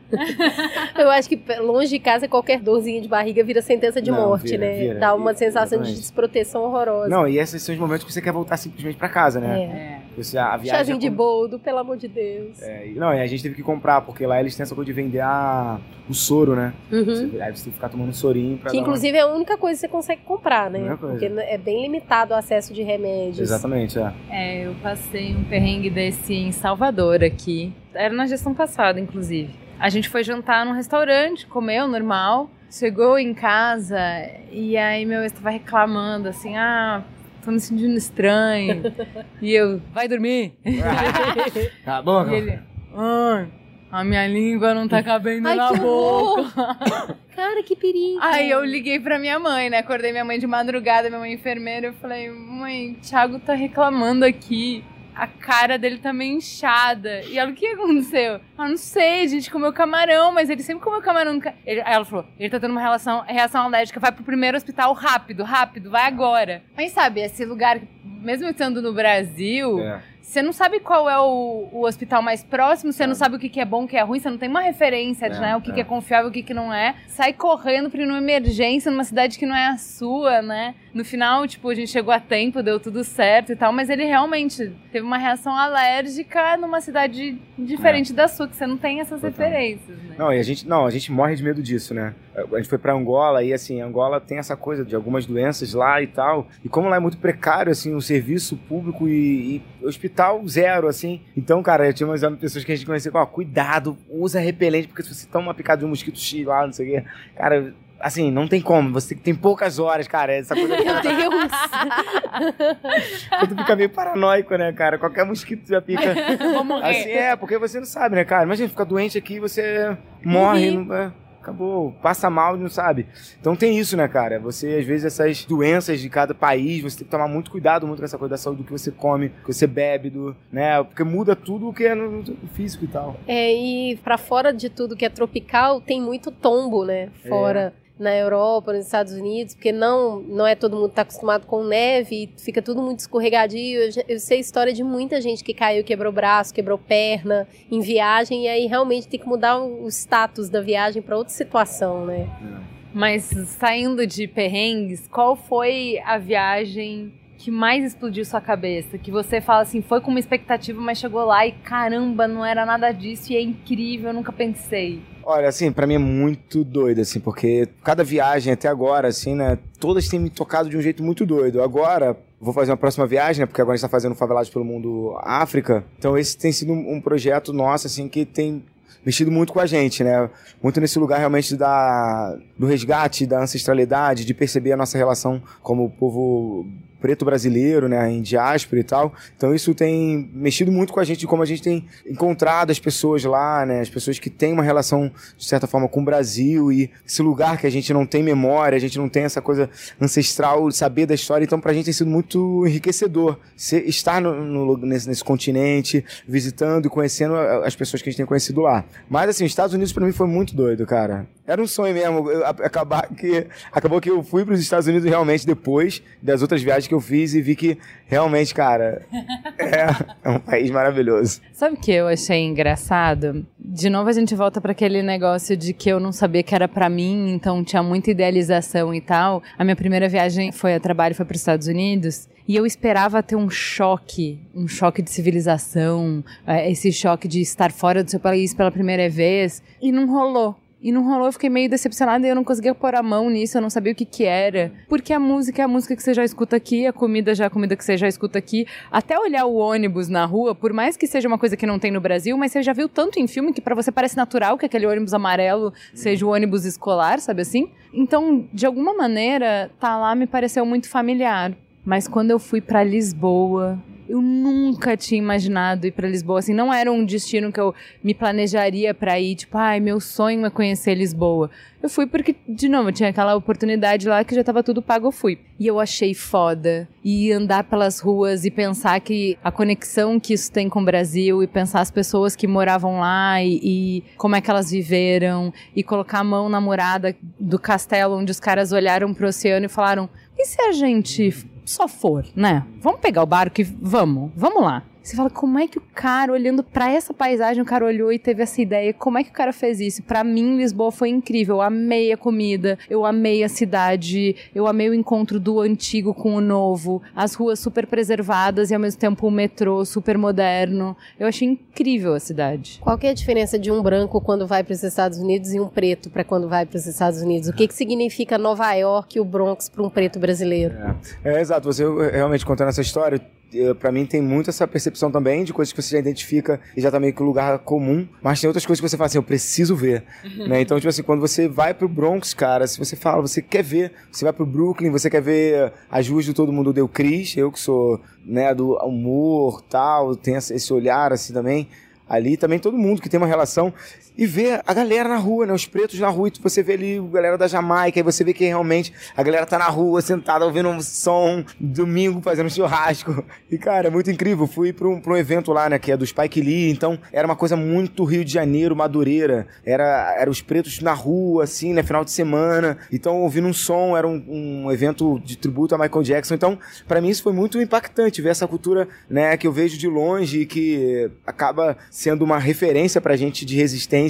Eu acho que longe de casa qualquer dorzinha de barriga vira sentença de Não, morte, vira, né? vira. Dá uma sensação de Exatamente. desproteção horrorosa. Não, e esses são os momentos que você quer voltar simplesmente pra casa, né? É. Você, a viagem Chazinho é de boldo, pelo amor de Deus. É, e- não, e a gente teve que comprar, porque lá eles têm essa coisa de vender a, o soro, né? Uhum. Você, aí você tem que ficar tomando sorinho pra Que dar uma- inclusive é a única coisa que você consegue comprar, né? Coisa. Porque é bem limitado o acesso de remédios. Exatamente, é. É, eu passei um perrengue desse em Salvador aqui. Era na gestão passada, inclusive. A gente foi jantar num restaurante, comeu normal. Chegou em casa e aí meu ex tava reclamando assim: ah, tô me sentindo estranho. e eu, vai dormir. Tá bom, E ele, ai, a minha língua não tá cabendo Ai, na que boca. Cara, que perigo. Aí eu liguei pra minha mãe, né? Acordei minha mãe de madrugada, minha mãe enfermeira. Eu falei, mãe, Thiago tá reclamando aqui. A cara dele tá meio inchada. E ela, o que aconteceu? Ah, não sei, a gente comeu camarão, mas ele sempre comeu camarão. no ca-" Ele- aí ela falou, ele tá tendo uma relação, reação alérgica, vai pro primeiro hospital rápido, rápido, vai agora. Mas sabe, esse lugar, mesmo estando no Brasil, É. você não sabe qual é o, o hospital mais próximo, você não sabe o que, que é bom, o que é ruim, você não tem uma referência de É, né, o que, é. que é confiável, o que, que não é. Sai correndo pra ir numa emergência numa cidade que não é a sua, né? No final, tipo, a gente chegou a tempo, deu tudo certo e tal, mas ele realmente teve uma reação alérgica numa cidade diferente da sua, que você não tem essas É. Total. referências, né? Não, e a gente, não, a gente morre de medo disso, né? A gente foi pra Angola e assim, Angola tem essa coisa de algumas doenças lá e tal. E como lá é muito precário assim, o serviço público e, e hospital zero assim. Então, cara, tinha umas pessoas que a gente conhecia com, ó, cuidado, usa repelente porque se você toma uma picada de um mosquito X lá, não sei o quê, cara, assim, não tem como, você tem poucas horas, cara, essa coisa Meu Deus! tu fica meio paranoico, né, cara? Qualquer mosquito já pica. Vou morrer. Assim é, porque você não sabe, né, cara? Imagina, fica doente aqui, você morre, Morri. não, é, acabou, passa mal não sabe. Então tem isso, né, cara? Você, às vezes, essas doenças de cada país, você tem que tomar muito cuidado muito com essa coisa da saúde, do que você come, do que você bebe, do, né? Porque muda tudo o que é no, no físico e tal. É, e pra fora de tudo que é tropical, tem muito tombo, né? Fora na Europa, nos Estados Unidos, porque não, não é todo mundo que tá acostumado com neve, fica tudo muito escorregadio. Eu, eu sei história de muita gente que caiu, quebrou braço, quebrou perna em viagem, e aí realmente tem que mudar o status da viagem pra outra situação, né? Mas saindo de perrengues, qual foi a viagem que mais explodiu sua cabeça? Que você fala assim, foi com uma expectativa, mas chegou lá e caramba, não era nada disso e é incrível, eu nunca pensei. Olha, assim, pra mim é muito doido, assim, porque cada viagem até agora, assim, né, todas têm me tocado de um jeito muito doido. Agora, vou fazer uma próxima viagem, né, porque agora a gente tá fazendo Favelados pelo Mundo África, então esse tem sido um, um projeto nosso, assim, que tem mexido muito com a gente, né, muito nesse lugar realmente da, do resgate, da ancestralidade, de perceber a nossa relação como povo preto brasileiro, né, em diáspora e tal. Então isso tem mexido muito com a gente, de como a gente tem encontrado as pessoas lá, né, as pessoas que têm uma relação de certa forma com o Brasil e esse lugar que a gente não tem memória, a gente não tem essa coisa ancestral, saber da história. Então pra gente tem sido muito enriquecedor estar no, no- nesse, nesse continente, visitando e conhecendo as pessoas que a gente tem conhecido lá. Mas assim, os Estados Unidos pra mim foi muito doido, cara. Era um sonho mesmo. acabar que acabou que eu fui para os Estados Unidos realmente depois das outras viagens que eu fiz e vi que realmente, cara, é, é um país maravilhoso. Sabe o que eu achei engraçado? De novo a gente volta para aquele negócio de que eu não sabia que era para mim, então tinha muita idealização e tal. A minha primeira viagem foi a trabalho, foi para os Estados Unidos. E eu esperava ter um choque, um choque de civilização, eh, esse choque de estar fora do seu país pela primeira vez, e não rolou. E não rolou, eu fiquei meio decepcionada e eu não conseguia pôr a mão nisso, eu não sabia o que que era. Porque a música é a música que você já escuta aqui, a comida já é a comida que você já escuta aqui. Até olhar o ônibus na rua, por mais que seja uma coisa que não tem no Brasil, mas você já viu tanto em filme que pra você parece natural que aquele ônibus amarelo seja o ônibus escolar, sabe assim? Então, de alguma maneira, tá lá me pareceu muito familiar. Mas quando eu fui pra Lisboa Eu nunca tinha imaginado ir para Lisboa. Assim, não era um destino que eu me planejaria para ir. Tipo, ai, meu sonho é conhecer Lisboa. Eu fui porque, de novo, tinha aquela oportunidade lá que já tava tudo pago, eu fui. E eu achei foda. E andar pelas ruas e pensar que a conexão que isso tem com o Brasil e pensar as pessoas que moravam lá e, e como é que elas viveram e colocar a mão na morada do castelo onde os caras olharam pro oceano e falaram: e se a gente só for, né? Vamos pegar o barco e vamos, vamos lá. Você fala, como é que o cara, olhando para essa paisagem, o cara olhou e teve essa ideia? Como é que o cara fez isso? Para mim, Lisboa foi incrível. Eu amei a comida, eu amei a cidade, eu amei o encontro do antigo com o novo, as ruas super preservadas e ao mesmo tempo o metrô super moderno. Eu achei incrível a cidade. Qual que é a diferença de um branco quando vai para os Estados Unidos e um preto para quando vai para os Estados Unidos? O que, que significa Nova York e o Bronx para um preto brasileiro? É, é exato. Você realmente contando essa história, para mim tem muito essa percepção também de coisas que você já identifica e já tá meio que um lugar comum, mas tem outras coisas que você fala assim, eu preciso ver, né? Então, tipo assim, quando você vai pro Bronx, cara, se você fala, você quer ver, você vai pro Brooklyn, você quer ver as ruas do Todo Mundo Deu Cris, eu que sou, né, do humor, tal, tem esse olhar assim também, ali também todo mundo que tem uma relação e ver a galera na rua, né? Os pretos na rua, e você vê ali a galera da Jamaica, e você vê que realmente a galera tá na rua, sentada, ouvindo um som, domingo fazendo churrasco. E, cara, é muito incrível. Fui pra um, pra um evento lá, né, que é do Spike Lee, então era uma coisa muito Rio de Janeiro, Madureira. Era, era os pretos na rua, assim, né, final de semana. Então, ouvindo um som, era um, um evento de tributo a Michael Jackson. Então, para mim isso foi muito impactante, ver essa cultura, né, que eu vejo de longe e que acaba sendo uma referência pra gente de resistência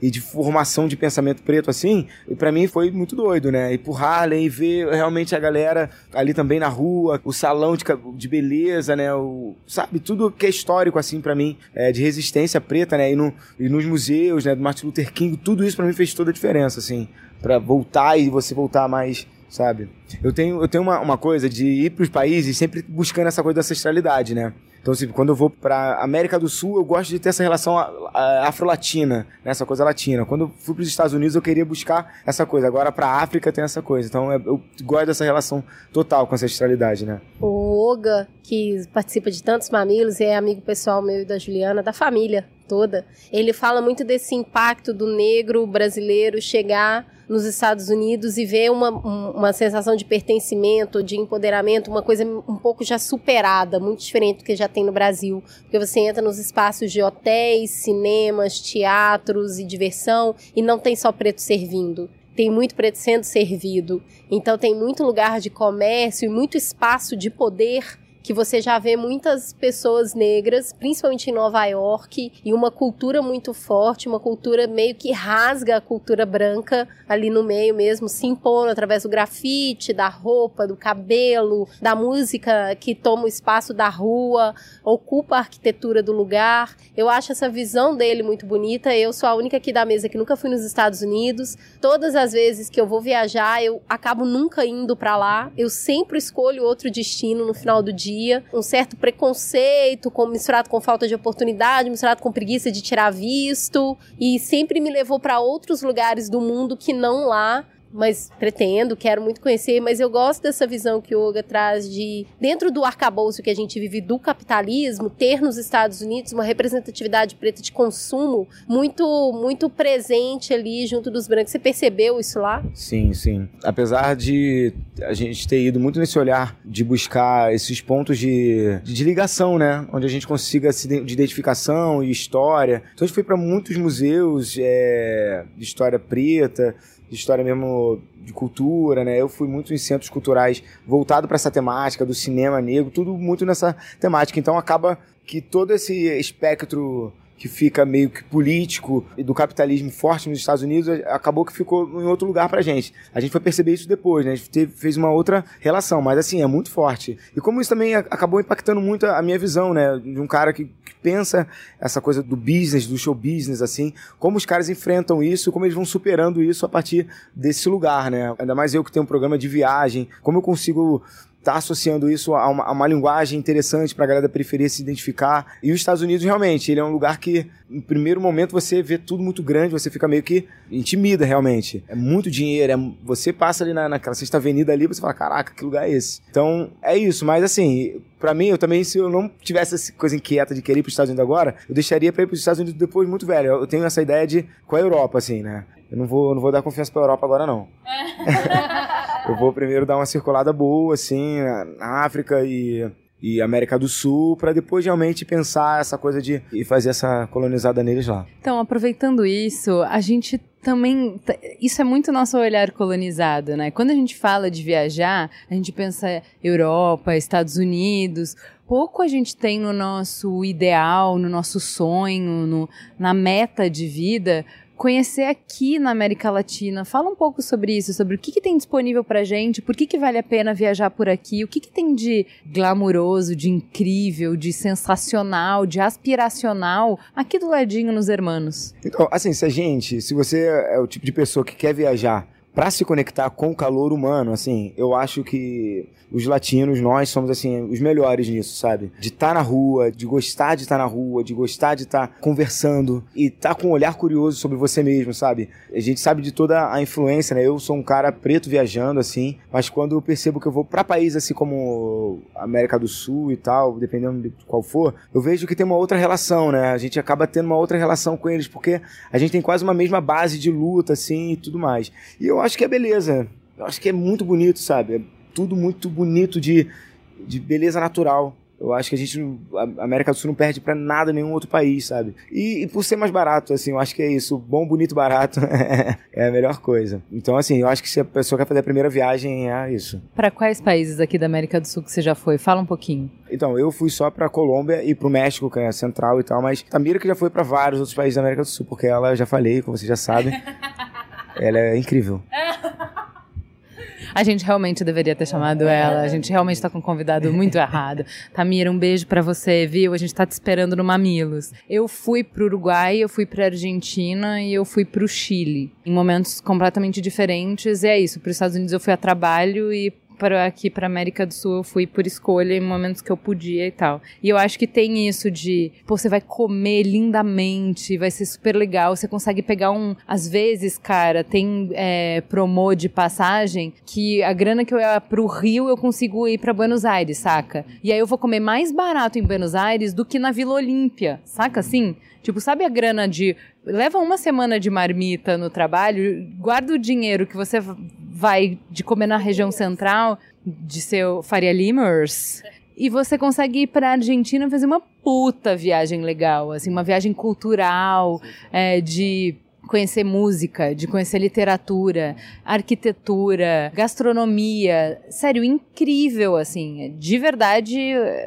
e de formação de pensamento preto assim, e para mim foi muito doido, né? Ir pro Harlem e ver realmente a galera ali também na rua, o salão de, de beleza, né? O, sabe, tudo que é histórico assim para mim, é, de resistência preta, né? E, no, e nos museus, né, do Martin Luther King, tudo isso para mim fez toda a diferença, assim, para voltar e você voltar mais sabe? Eu tenho, eu tenho uma, uma coisa de ir para os países sempre buscando essa coisa da ancestralidade, né? Então, assim, quando eu vou para América do Sul, eu gosto de ter essa relação afro-latina, né? essa coisa latina. Quando eu fui para os Estados Unidos, eu queria buscar essa coisa. Agora, para a África, tem essa coisa. Então, é, eu gosto dessa relação total com a ancestralidade, né? O Oga, que participa de tantos mamilos é amigo pessoal meu e da Juliana, da família toda, ele fala muito desse impacto do negro brasileiro chegar nos Estados Unidos e ver uma, uma sensação de pertencimento, de empoderamento, uma coisa um pouco já superada, muito diferente do que já tem no Brasil. Porque você entra nos espaços de hotéis, cinemas, teatros e diversão e não tem só preto servindo tem muito preto sendo servido. Então tem muito lugar de comércio e muito espaço de poder que você já vê muitas pessoas negras, principalmente em Nova York, e uma cultura muito forte, uma cultura meio que rasga a cultura branca ali no meio mesmo, se impondo através do grafite, da roupa, do cabelo, da música que toma o espaço da rua, ocupa a arquitetura do lugar. Eu acho essa visão dele muito bonita. Eu sou a única aqui da mesa que nunca fui nos Estados Unidos. Todas as vezes que eu vou viajar, eu acabo nunca indo para lá. Eu sempre escolho outro destino no final do dia dia, um certo preconceito com, misturado com falta de oportunidade, misturado com preguiça de tirar visto, e sempre me levou para outros lugares do mundo que não lá mas pretendo, quero muito conhecer, mas eu gosto dessa visão que o Yoga traz de, dentro do arcabouço que a gente vive do capitalismo, ter nos Estados Unidos uma representatividade preta de consumo muito, muito presente ali junto dos brancos. Você percebeu isso lá? Sim, sim. Apesar de a gente ter ido muito nesse olhar de buscar esses pontos de, de ligação, né? Onde a gente consiga de identificação e história. Então a gente foi para muitos museus é, de história preta, de história mesmo de cultura, né? Eu fui muito em centros culturais voltado para essa temática do cinema negro, tudo muito nessa temática. Então acaba que todo esse espectro que fica meio que político e do capitalismo forte nos Estados Unidos, acabou que ficou em outro lugar pra gente. A gente foi perceber isso depois, né? A gente teve, fez uma outra relação, mas assim, é muito forte. E como isso também acabou impactando muito a minha visão, né? De um cara que, que pensa essa coisa do business, do show business, assim, como os caras enfrentam isso, como eles vão superando isso a partir desse lugar, né? Ainda mais eu que tenho um programa de viagem, como eu consigo tá associando isso a uma, a uma linguagem interessante para a galera da periferia se identificar. E os Estados Unidos, realmente, ele é um lugar que, no primeiro momento, você vê tudo muito grande, você fica meio que intimida, realmente. É muito dinheiro, é, você passa ali na, naquela sexta avenida ali, você fala, caraca, que lugar é esse? Então, é isso. Mas, assim, para mim, eu também, se eu não tivesse essa coisa inquieta de querer ir para os Estados Unidos agora, eu deixaria para ir para os Estados Unidos depois muito velho. Eu tenho essa ideia de com a Europa, assim, né? Eu não vou, não vou dar confiança para a Europa agora, não. eu vou primeiro dar uma circulada boa, assim, na África e, e América do Sul, para depois realmente pensar essa coisa de e fazer essa colonizada neles lá. Então, aproveitando isso, a gente também. Isso é muito nosso olhar colonizado, né? Quando a gente fala de viajar, a gente pensa Europa, Estados Unidos. Pouco a gente tem no nosso ideal, no nosso sonho, no, na meta de vida conhecer aqui na América Latina. Fala um pouco sobre isso, sobre o que, que tem disponível pra gente, por que, que vale a pena viajar por aqui, o que, que tem de glamuroso, de incrível, de sensacional, de aspiracional aqui do ladinho nos Hermanos. Então, assim, se a gente, se você é o tipo de pessoa que quer viajar para se conectar com o calor humano, assim, eu acho que os latinos, nós somos, assim, os melhores nisso, sabe? De estar tá na rua, de gostar de estar tá na rua, de gostar de estar tá conversando e estar tá com um olhar curioso sobre você mesmo, sabe? A gente sabe de toda a influência, né? Eu sou um cara preto viajando, assim, mas quando eu percebo que eu vou para países assim como América do Sul e tal, dependendo de qual for, eu vejo que tem uma outra relação, né? A gente acaba tendo uma outra relação com eles, porque a gente tem quase uma mesma base de luta, assim, e tudo mais. E eu acho que é beleza. Eu acho que é muito bonito, sabe? É tudo muito bonito de, de beleza natural. Eu acho que a gente, a América do Sul não perde para nada nenhum outro país, sabe? E, e, por ser mais barato, assim, eu acho que é isso. Bom, bonito, barato é a melhor coisa. Então, assim, eu acho que se a pessoa quer fazer a primeira viagem, é isso. Para quais países aqui da América do Sul que você já foi? Fala um pouquinho. Então, eu fui só para Colômbia e para o México, que é central e tal, mas Tamira que já foi para vários outros países da América do Sul, porque ela, já falei, como vocês já sabem, ela é incrível. A gente realmente deveria ter chamado ela. A gente realmente tá com um convidado muito errado. Tamira, um beijo para você, viu? A gente tá te esperando no Mamilos. Eu fui pro Uruguai, eu fui pra Argentina e eu fui pro Chile. Em momentos completamente diferentes. E é isso. Para os Estados Unidos eu fui a trabalho e para aqui para América do Sul eu fui por escolha em momentos que eu podia e tal. E eu acho que tem isso de, pô, você vai comer lindamente, vai ser super legal, você consegue pegar um, às vezes, cara, tem é, promo de passagem que a grana que eu ia pro Rio eu consigo ir para Buenos Aires, saca? E aí eu vou comer mais barato em Buenos Aires do que na Vila Olímpia, saca assim? Tipo, sabe a grana de leva uma semana de marmita no trabalho, guarda o dinheiro que você vai de comer na região central de seu Faria Limers e você consegue ir para a Argentina fazer uma puta viagem legal, assim, uma viagem cultural, é, de conhecer música, de conhecer literatura, arquitetura, gastronomia. Sério, incrível, assim. De verdade,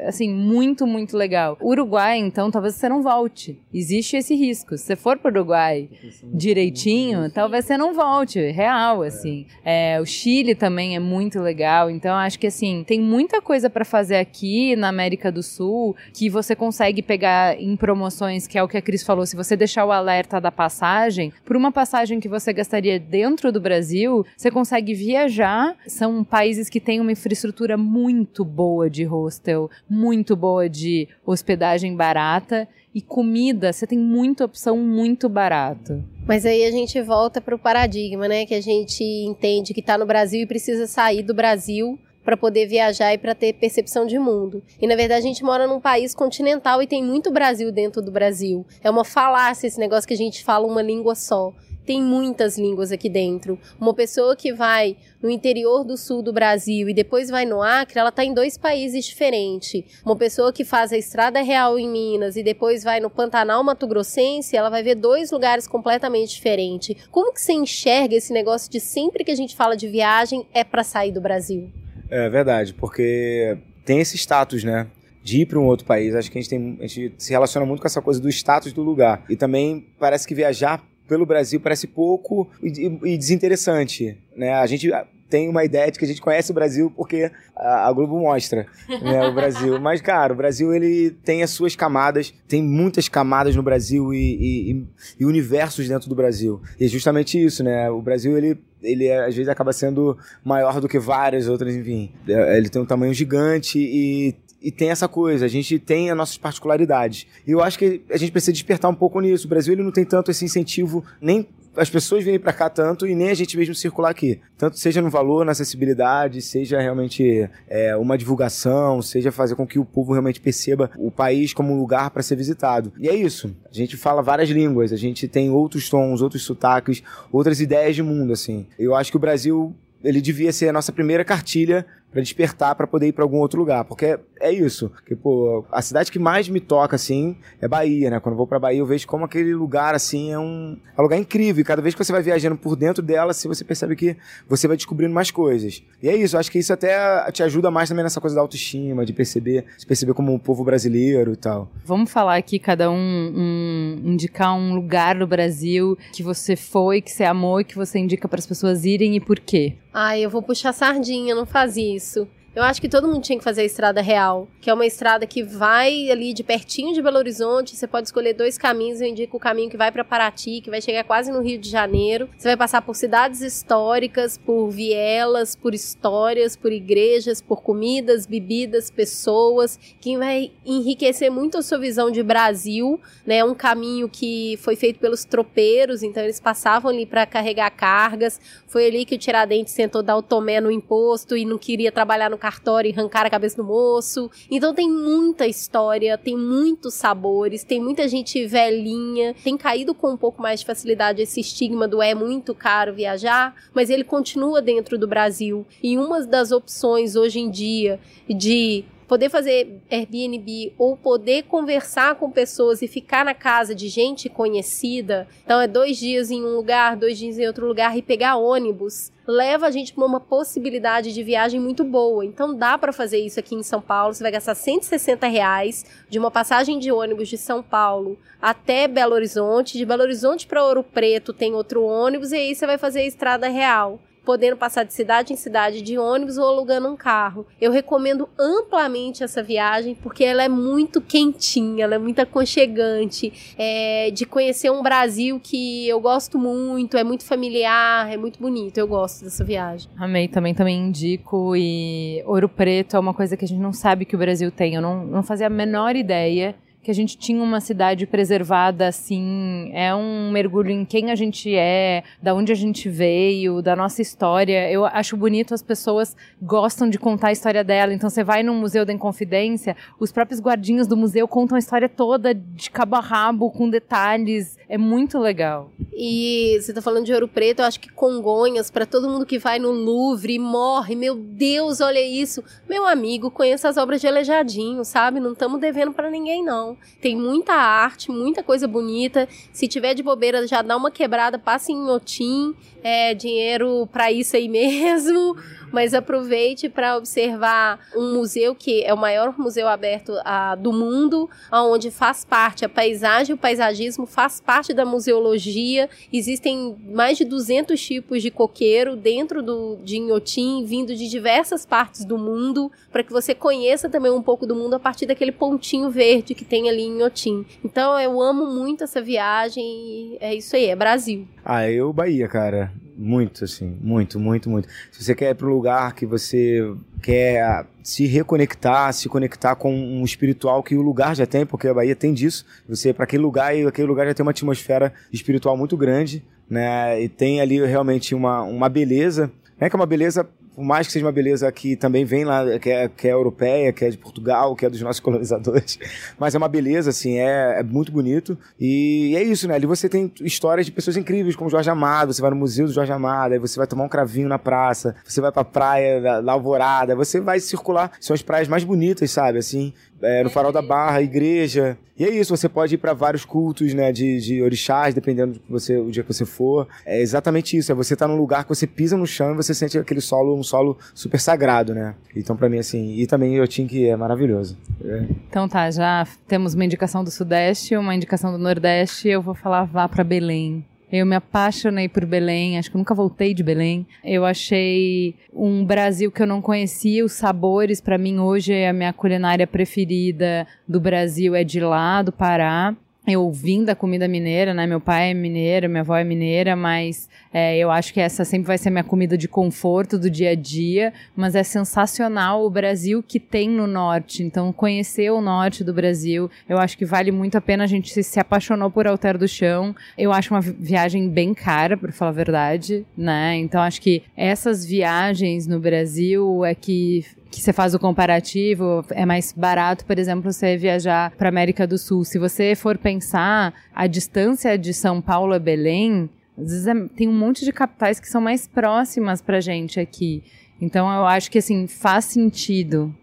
assim, muito, muito legal. Uruguai, então, talvez você não volte. Existe esse risco. Se você for para o Uruguai direitinho, talvez você não volte. Real, assim. É, o Chile também é muito legal. Então, acho que, assim, tem muita coisa para fazer aqui na América do Sul que você consegue pegar em promoções, que é o que a Cris falou. Se você deixar o alerta da passagem, por uma passagem que você gastaria dentro do Brasil, você consegue viajar. São países que têm uma infraestrutura muito boa de hostel, muito boa de hospedagem barata e comida, você tem muita opção muito barata. Mas aí a gente volta para o paradigma, né? Que a gente entende que está no Brasil e precisa sair do Brasil para poder viajar e para ter percepção de mundo. E na verdade a gente mora num país continental e tem muito Brasil dentro do Brasil. É uma falácia esse negócio que a gente fala uma língua só. Tem muitas línguas aqui dentro. Uma pessoa que vai no interior do sul do Brasil e depois vai no Acre, ela está em dois países diferentes. Uma pessoa que faz a Estrada Real em Minas e depois vai no Pantanal Mato Grossense, ela vai ver dois lugares completamente diferentes. Como que você enxerga esse negócio de sempre que a gente fala de viagem é para sair do Brasil? É verdade, porque tem esse status, né? De ir para um outro país. Acho que a gente, tem, a gente se relaciona muito com essa coisa do status do lugar. E também parece que viajar pelo Brasil parece pouco e, e desinteressante, né? A gente tem uma ideia de que a gente conhece o Brasil porque a, a Globo mostra né, o Brasil. Mas, cara, o Brasil ele tem as suas camadas, tem muitas camadas no Brasil e, e, e universos dentro do Brasil. E é justamente isso, né? O Brasil ele ele às vezes acaba sendo maior do que várias outras, enfim. É, ele tem um tamanho gigante e e tem essa coisa, a gente tem as nossas particularidades. E eu acho que a gente precisa despertar um pouco nisso. O Brasil ele não tem tanto esse incentivo, nem as pessoas virem para cá tanto e nem a gente mesmo circular aqui. Tanto seja no valor, na acessibilidade, seja realmente é, uma divulgação, seja fazer com que o povo realmente perceba o país como um lugar para ser visitado. E é isso. A gente fala várias línguas, a gente tem outros tons, outros sotaques, outras ideias de mundo, assim. Eu acho que o Brasil ele devia ser a nossa primeira cartilha para despertar para poder ir para algum outro lugar, porque é isso, que pô, a cidade que mais me toca assim é Bahia, né? Quando eu vou para Bahia eu vejo como aquele lugar assim é um, é um lugar incrível, e cada vez que você vai viajando por dentro dela, assim, você percebe que você vai descobrindo mais coisas. E é isso, acho que isso até te ajuda mais também nessa coisa da autoestima, de perceber, de perceber como um povo brasileiro e tal. Vamos falar aqui cada um, um indicar um lugar no Brasil que você foi, que você amou e que você indica para as pessoas irem e por quê? Ai, eu vou puxar sardinha, não faz isso. Eu acho que todo mundo tinha que fazer a estrada real, que é uma estrada que vai ali de pertinho de Belo Horizonte. Você pode escolher dois caminhos. Eu indico o caminho que vai para Paraty, que vai chegar quase no Rio de Janeiro. Você vai passar por cidades históricas, por vielas, por histórias, por igrejas, por comidas, bebidas, pessoas, que vai enriquecer muito a sua visão de Brasil. Né? É um caminho que foi feito pelos tropeiros, então eles passavam ali para carregar cargas. Foi ali que o Tiradentes tentou dar o tomé no imposto e não queria trabalhar no cartório e arrancar a cabeça do moço. Então tem muita história, tem muitos sabores, tem muita gente velhinha, tem caído com um pouco mais de facilidade esse estigma do é muito caro viajar, mas ele continua dentro do Brasil. E uma das opções hoje em dia de poder fazer Airbnb ou poder conversar com pessoas e ficar na casa de gente conhecida. Então é dois dias em um lugar, dois dias em outro lugar e pegar ônibus leva a gente para uma possibilidade de viagem muito boa. Então dá para fazer isso aqui em São Paulo. Você vai gastar 160 reais de uma passagem de ônibus de São Paulo até Belo Horizonte. De Belo Horizonte para Ouro Preto tem outro ônibus e aí você vai fazer a estrada real podendo passar de cidade em cidade de ônibus ou alugando um carro. Eu recomendo amplamente essa viagem porque ela é muito quentinha, ela é muito aconchegante, é, de conhecer um Brasil que eu gosto muito, é muito familiar, é muito bonito. Eu gosto dessa viagem. Amei também, também indico e Ouro Preto é uma coisa que a gente não sabe que o Brasil tem. Eu não, não fazia a menor ideia que a gente tinha uma cidade preservada assim, é um mergulho em quem a gente é, da onde a gente veio, da nossa história. Eu acho bonito as pessoas gostam de contar a história dela. Então você vai num museu da Inconfidência, os próprios guardinhas do museu contam a história toda de cabo a rabo com detalhes. É muito legal. E você tá falando de Ouro Preto, eu acho que Congonhas, para todo mundo que vai no Louvre e morre, meu Deus, olha isso. Meu amigo, conheça as obras de Aleijadinho, sabe? Não estamos devendo para ninguém não. Tem muita arte, muita coisa bonita. Se tiver de bobeira, já dá uma quebrada, passa em Otim. É dinheiro para isso aí mesmo mas aproveite para observar um museu que é o maior museu aberto uh, do mundo, onde faz parte a paisagem, o paisagismo faz parte da museologia. Existem mais de 200 tipos de coqueiro dentro do de Inhotim, vindo de diversas partes do mundo, para que você conheça também um pouco do mundo a partir daquele pontinho verde que tem ali em Inhotim. Então eu amo muito essa viagem e é isso aí, é Brasil. Ah, eu Bahia, cara. Muito, assim, muito, muito, muito. Se você quer ir para um lugar que você quer se reconectar, se conectar com um espiritual que o lugar já tem, porque a Bahia tem disso. Você para aquele lugar e aquele lugar já tem uma atmosfera espiritual muito grande, né? E tem ali realmente uma, uma beleza, é que é uma beleza por mais que seja uma beleza que também vem lá, que é, que é europeia, que é de Portugal, que é dos nossos colonizadores, mas é uma beleza, assim, é, é muito bonito. E, é isso, né? Ali você tem histórias de pessoas incríveis, como Jorge Amado, você vai no Museu do Jorge Amado, aí você vai tomar um cravinho na praça, você vai pra praia da, da Alvorada, você vai circular, são as praias mais bonitas, sabe? Assim, é, no Farol da Barra, igreja. E é isso, você pode ir para vários cultos, né, de, de orixás, dependendo do você, o dia que você for. É exatamente isso, é você tá num lugar que você pisa no chão e você sente aquele solo, um solo super sagrado, né? Então para mim assim, e também tinha que é maravilhoso. É. Então tá, já temos uma indicação do Sudeste, uma indicação do Nordeste, eu vou falar vá para Belém. Eu me apaixonei por Belém, acho que nunca voltei de Belém. Eu achei um Brasil que eu não conhecia, os sabores, para mim hoje é a minha culinária preferida do Brasil é de lá, do Pará eu vim da comida mineira, né? Meu pai é mineiro, minha avó é mineira, mas é, eu acho que essa sempre vai ser minha comida de conforto do dia a dia. Mas é sensacional o Brasil que tem no norte. Então, conhecer o norte do Brasil, eu acho que vale muito a pena. A gente se, se apaixonou por Alter do Chão. Eu acho uma viagem bem cara, para falar a verdade, né? Então, acho que essas viagens no Brasil é que que você faz o comparativo, é mais barato, por exemplo, você viajar para América do Sul. Se você for pensar a distância de São Paulo a Belém, às vezes é, tem um monte de capitais que são mais próximas pra gente aqui. Então eu acho que assim faz sentido.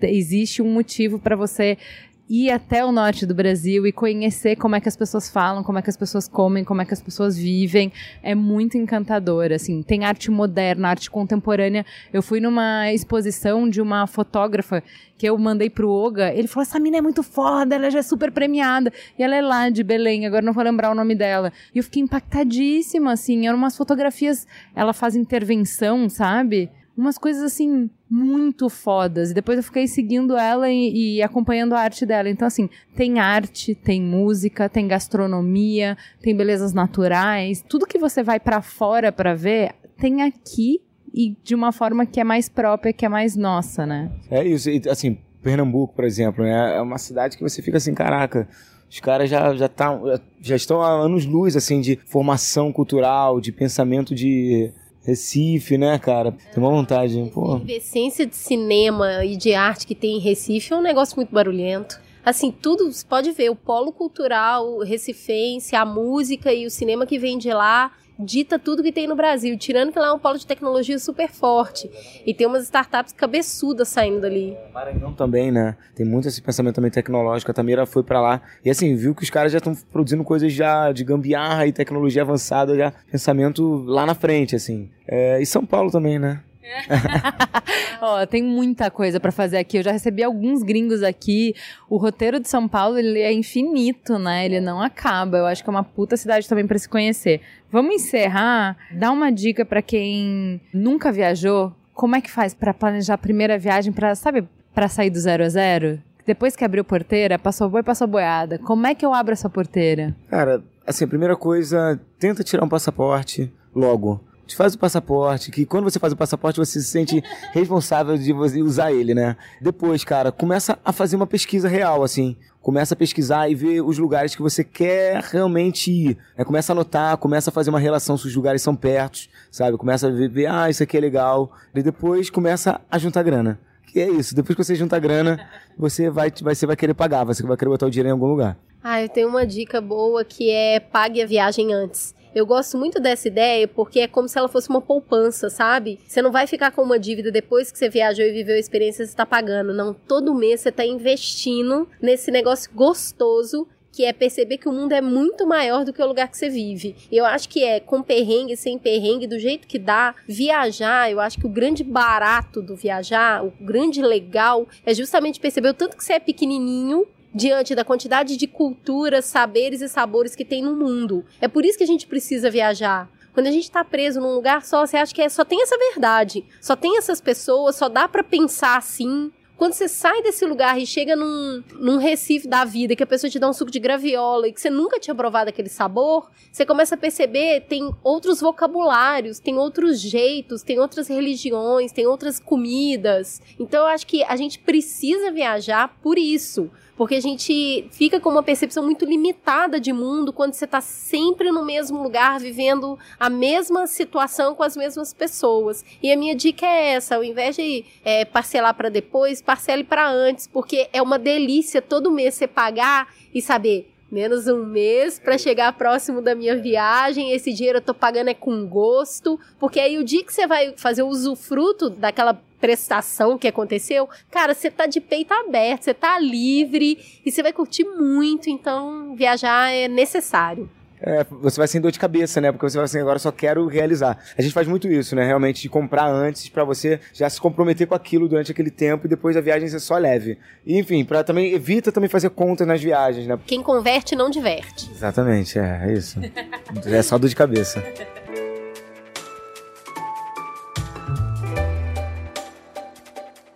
Existe um motivo para você ir até o norte do Brasil e conhecer como é que as pessoas falam, como é que as pessoas comem, como é que as pessoas vivem, é muito encantador, assim. Tem arte moderna, arte contemporânea. Eu fui numa exposição de uma fotógrafa que eu mandei pro Oga, ele falou: essa mina é muito foda, ela já é super premiada. E ela é lá de Belém, agora não vou lembrar o nome dela. E eu fiquei impactadíssima, assim. Eram umas fotografias, ela faz intervenção, sabe? Umas coisas assim muito fodas. E depois eu fiquei seguindo ela e, e, acompanhando a arte dela. Então, assim, tem arte, tem música, tem gastronomia, tem belezas naturais. Tudo que você vai para fora para ver, tem aqui e de uma forma que é mais própria, que é mais nossa, né? É isso. E, assim, Pernambuco, por exemplo, né? É uma cidade que você fica assim, caraca. Os caras já, já, tá, já estão há anos-luz, assim, de formação cultural, de pensamento de Recife, né, cara? Tem uma vontade, pô. A essência de cinema e de arte que tem em Recife é um negócio muito barulhento. Assim, tudo, você pode ver, o polo cultural recifense, a música e o cinema que vem de lá dita tudo que tem no Brasil, tirando que lá é um polo de tecnologia super forte. E tem umas startups cabeçudas saindo dali. Maranhão também, né? Tem muito esse pensamento também tecnológico. A Tamira foi para lá e assim, viu que os caras já estão produzindo coisas já de gambiarra e tecnologia avançada, já pensamento lá na frente, assim. É, e São Paulo também, né? Ó, tem muita coisa para fazer aqui. Eu já recebi alguns gringos aqui. O roteiro de São Paulo, ele é infinito, né? Ele não acaba. Eu acho que é uma puta cidade também para se conhecer. Vamos encerrar. Dá uma dica para quem nunca viajou. Como é que faz para planejar a primeira viagem para, sabe, para sair do zero a zero? Depois que abriu porteira, passou boi, passou boiada. Como é que eu abro essa porteira? Cara, assim, a primeira coisa, tenta tirar um passaporte logo faz o passaporte, que quando você faz o passaporte você se sente responsável de usar ele, né? Depois, cara, começa a fazer uma pesquisa real, assim. Começa a pesquisar e ver os lugares que você quer realmente ir. Né? Começa a anotar, começa a fazer uma relação se os lugares são perto, sabe? Começa a ver, ver, ah, isso aqui é legal. E depois começa a juntar grana. Que é isso, depois que você junta grana, você vai, você vai querer pagar, você vai querer botar o dinheiro em algum lugar. Ah, eu tenho uma dica boa que é pague a viagem antes. Eu gosto muito dessa ideia porque é como se ela fosse uma poupança, sabe? Você não vai ficar com uma dívida depois que você viajou e viveu a experiência, você está pagando. Não, todo mês você está investindo nesse negócio gostoso que é perceber que o mundo é muito maior do que o lugar que você vive. Eu acho que é com perrengue, sem perrengue, do jeito que dá, viajar, eu acho que o grande barato do viajar, o grande legal, é justamente perceber o tanto que você é pequenininho diante da quantidade de culturas, saberes e sabores que tem no mundo. É por isso que a gente precisa viajar. Quando a gente está preso num lugar só, você acha que é, só tem essa verdade, só tem essas pessoas, só dá para pensar assim. Quando você sai desse lugar e chega num, num Recife da vida, que a pessoa te dá um suco de graviola e que você nunca tinha provado aquele sabor, você começa a perceber tem outros vocabulários, tem outros jeitos, tem outras religiões, tem outras comidas. Então eu acho que a gente precisa viajar por isso porque a gente fica com uma percepção muito limitada de mundo quando você está sempre no mesmo lugar, vivendo a mesma situação com as mesmas pessoas. E a minha dica é essa: ao invés de é, parcelar para depois, parcele para antes, porque é uma delícia todo mês você pagar e saber menos um mês para chegar próximo da minha viagem. Esse dinheiro eu tô pagando é com gosto, porque aí o dia que você vai fazer o usufruto daquela prestação que aconteceu, cara, você tá de peito aberto, você tá livre e você vai curtir muito, então viajar é necessário é, você vai sem dor de cabeça, né? Porque você vai assim, agora só quero realizar. A gente faz muito isso, né? Realmente, de comprar antes para você já se comprometer com aquilo durante aquele tempo e depois a viagem ser só leve. E, enfim, para também evita também fazer conta nas viagens, né? Quem converte não diverte. Exatamente, é, é isso. É só dor de cabeça.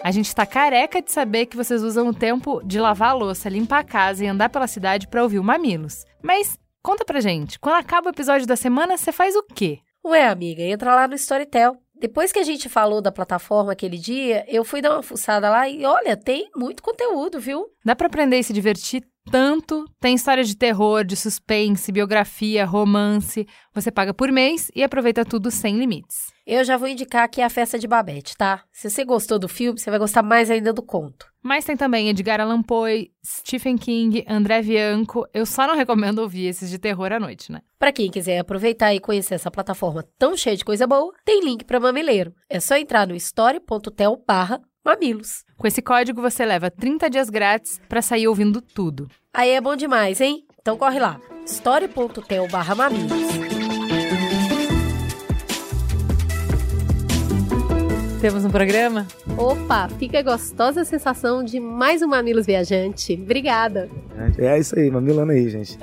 A gente está careca de saber que vocês usam o tempo de lavar a louça, limpar a casa e andar pela cidade para ouvir o Mamilos. Mas conta pra gente, quando acaba o episódio da semana, você faz o quê? Ué, amiga, entra lá no Storytel. Depois que a gente falou da plataforma aquele dia, eu fui dar uma fuçada lá e olha, tem muito conteúdo, viu? Dá para aprender e se divertir tanto. Tem história de terror, de suspense, biografia, romance. Você paga por mês e aproveita tudo sem limites. Eu já vou indicar aqui a festa de Babette, tá? Se você gostou do filme, você vai gostar mais ainda do conto. Mas tem também Edgar Allan Poe, Stephen King, André Bianco. Eu só não recomendo ouvir esses de terror à noite, né? Para quem quiser aproveitar e conhecer essa plataforma tão cheia de coisa boa, tem link para Mamileiro. É só entrar no story.tel mamilos. Com esse código você leva 30 dias grátis para sair ouvindo tudo. Aí é bom demais, hein? Então corre lá, story.tel mamilos. Temos um programa? Opa, fica gostosa a sensação de mais um Mamilos Viajante. Obrigada. É isso aí, mamilando aí, gente.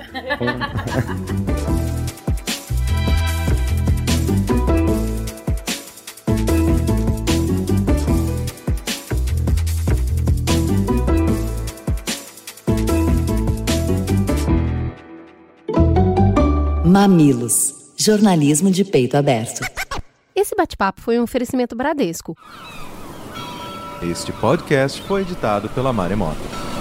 Mamilos. Jornalismo de peito aberto. Esse bate-papo foi um oferecimento Bradesco. Este podcast foi editado pela Maremoto.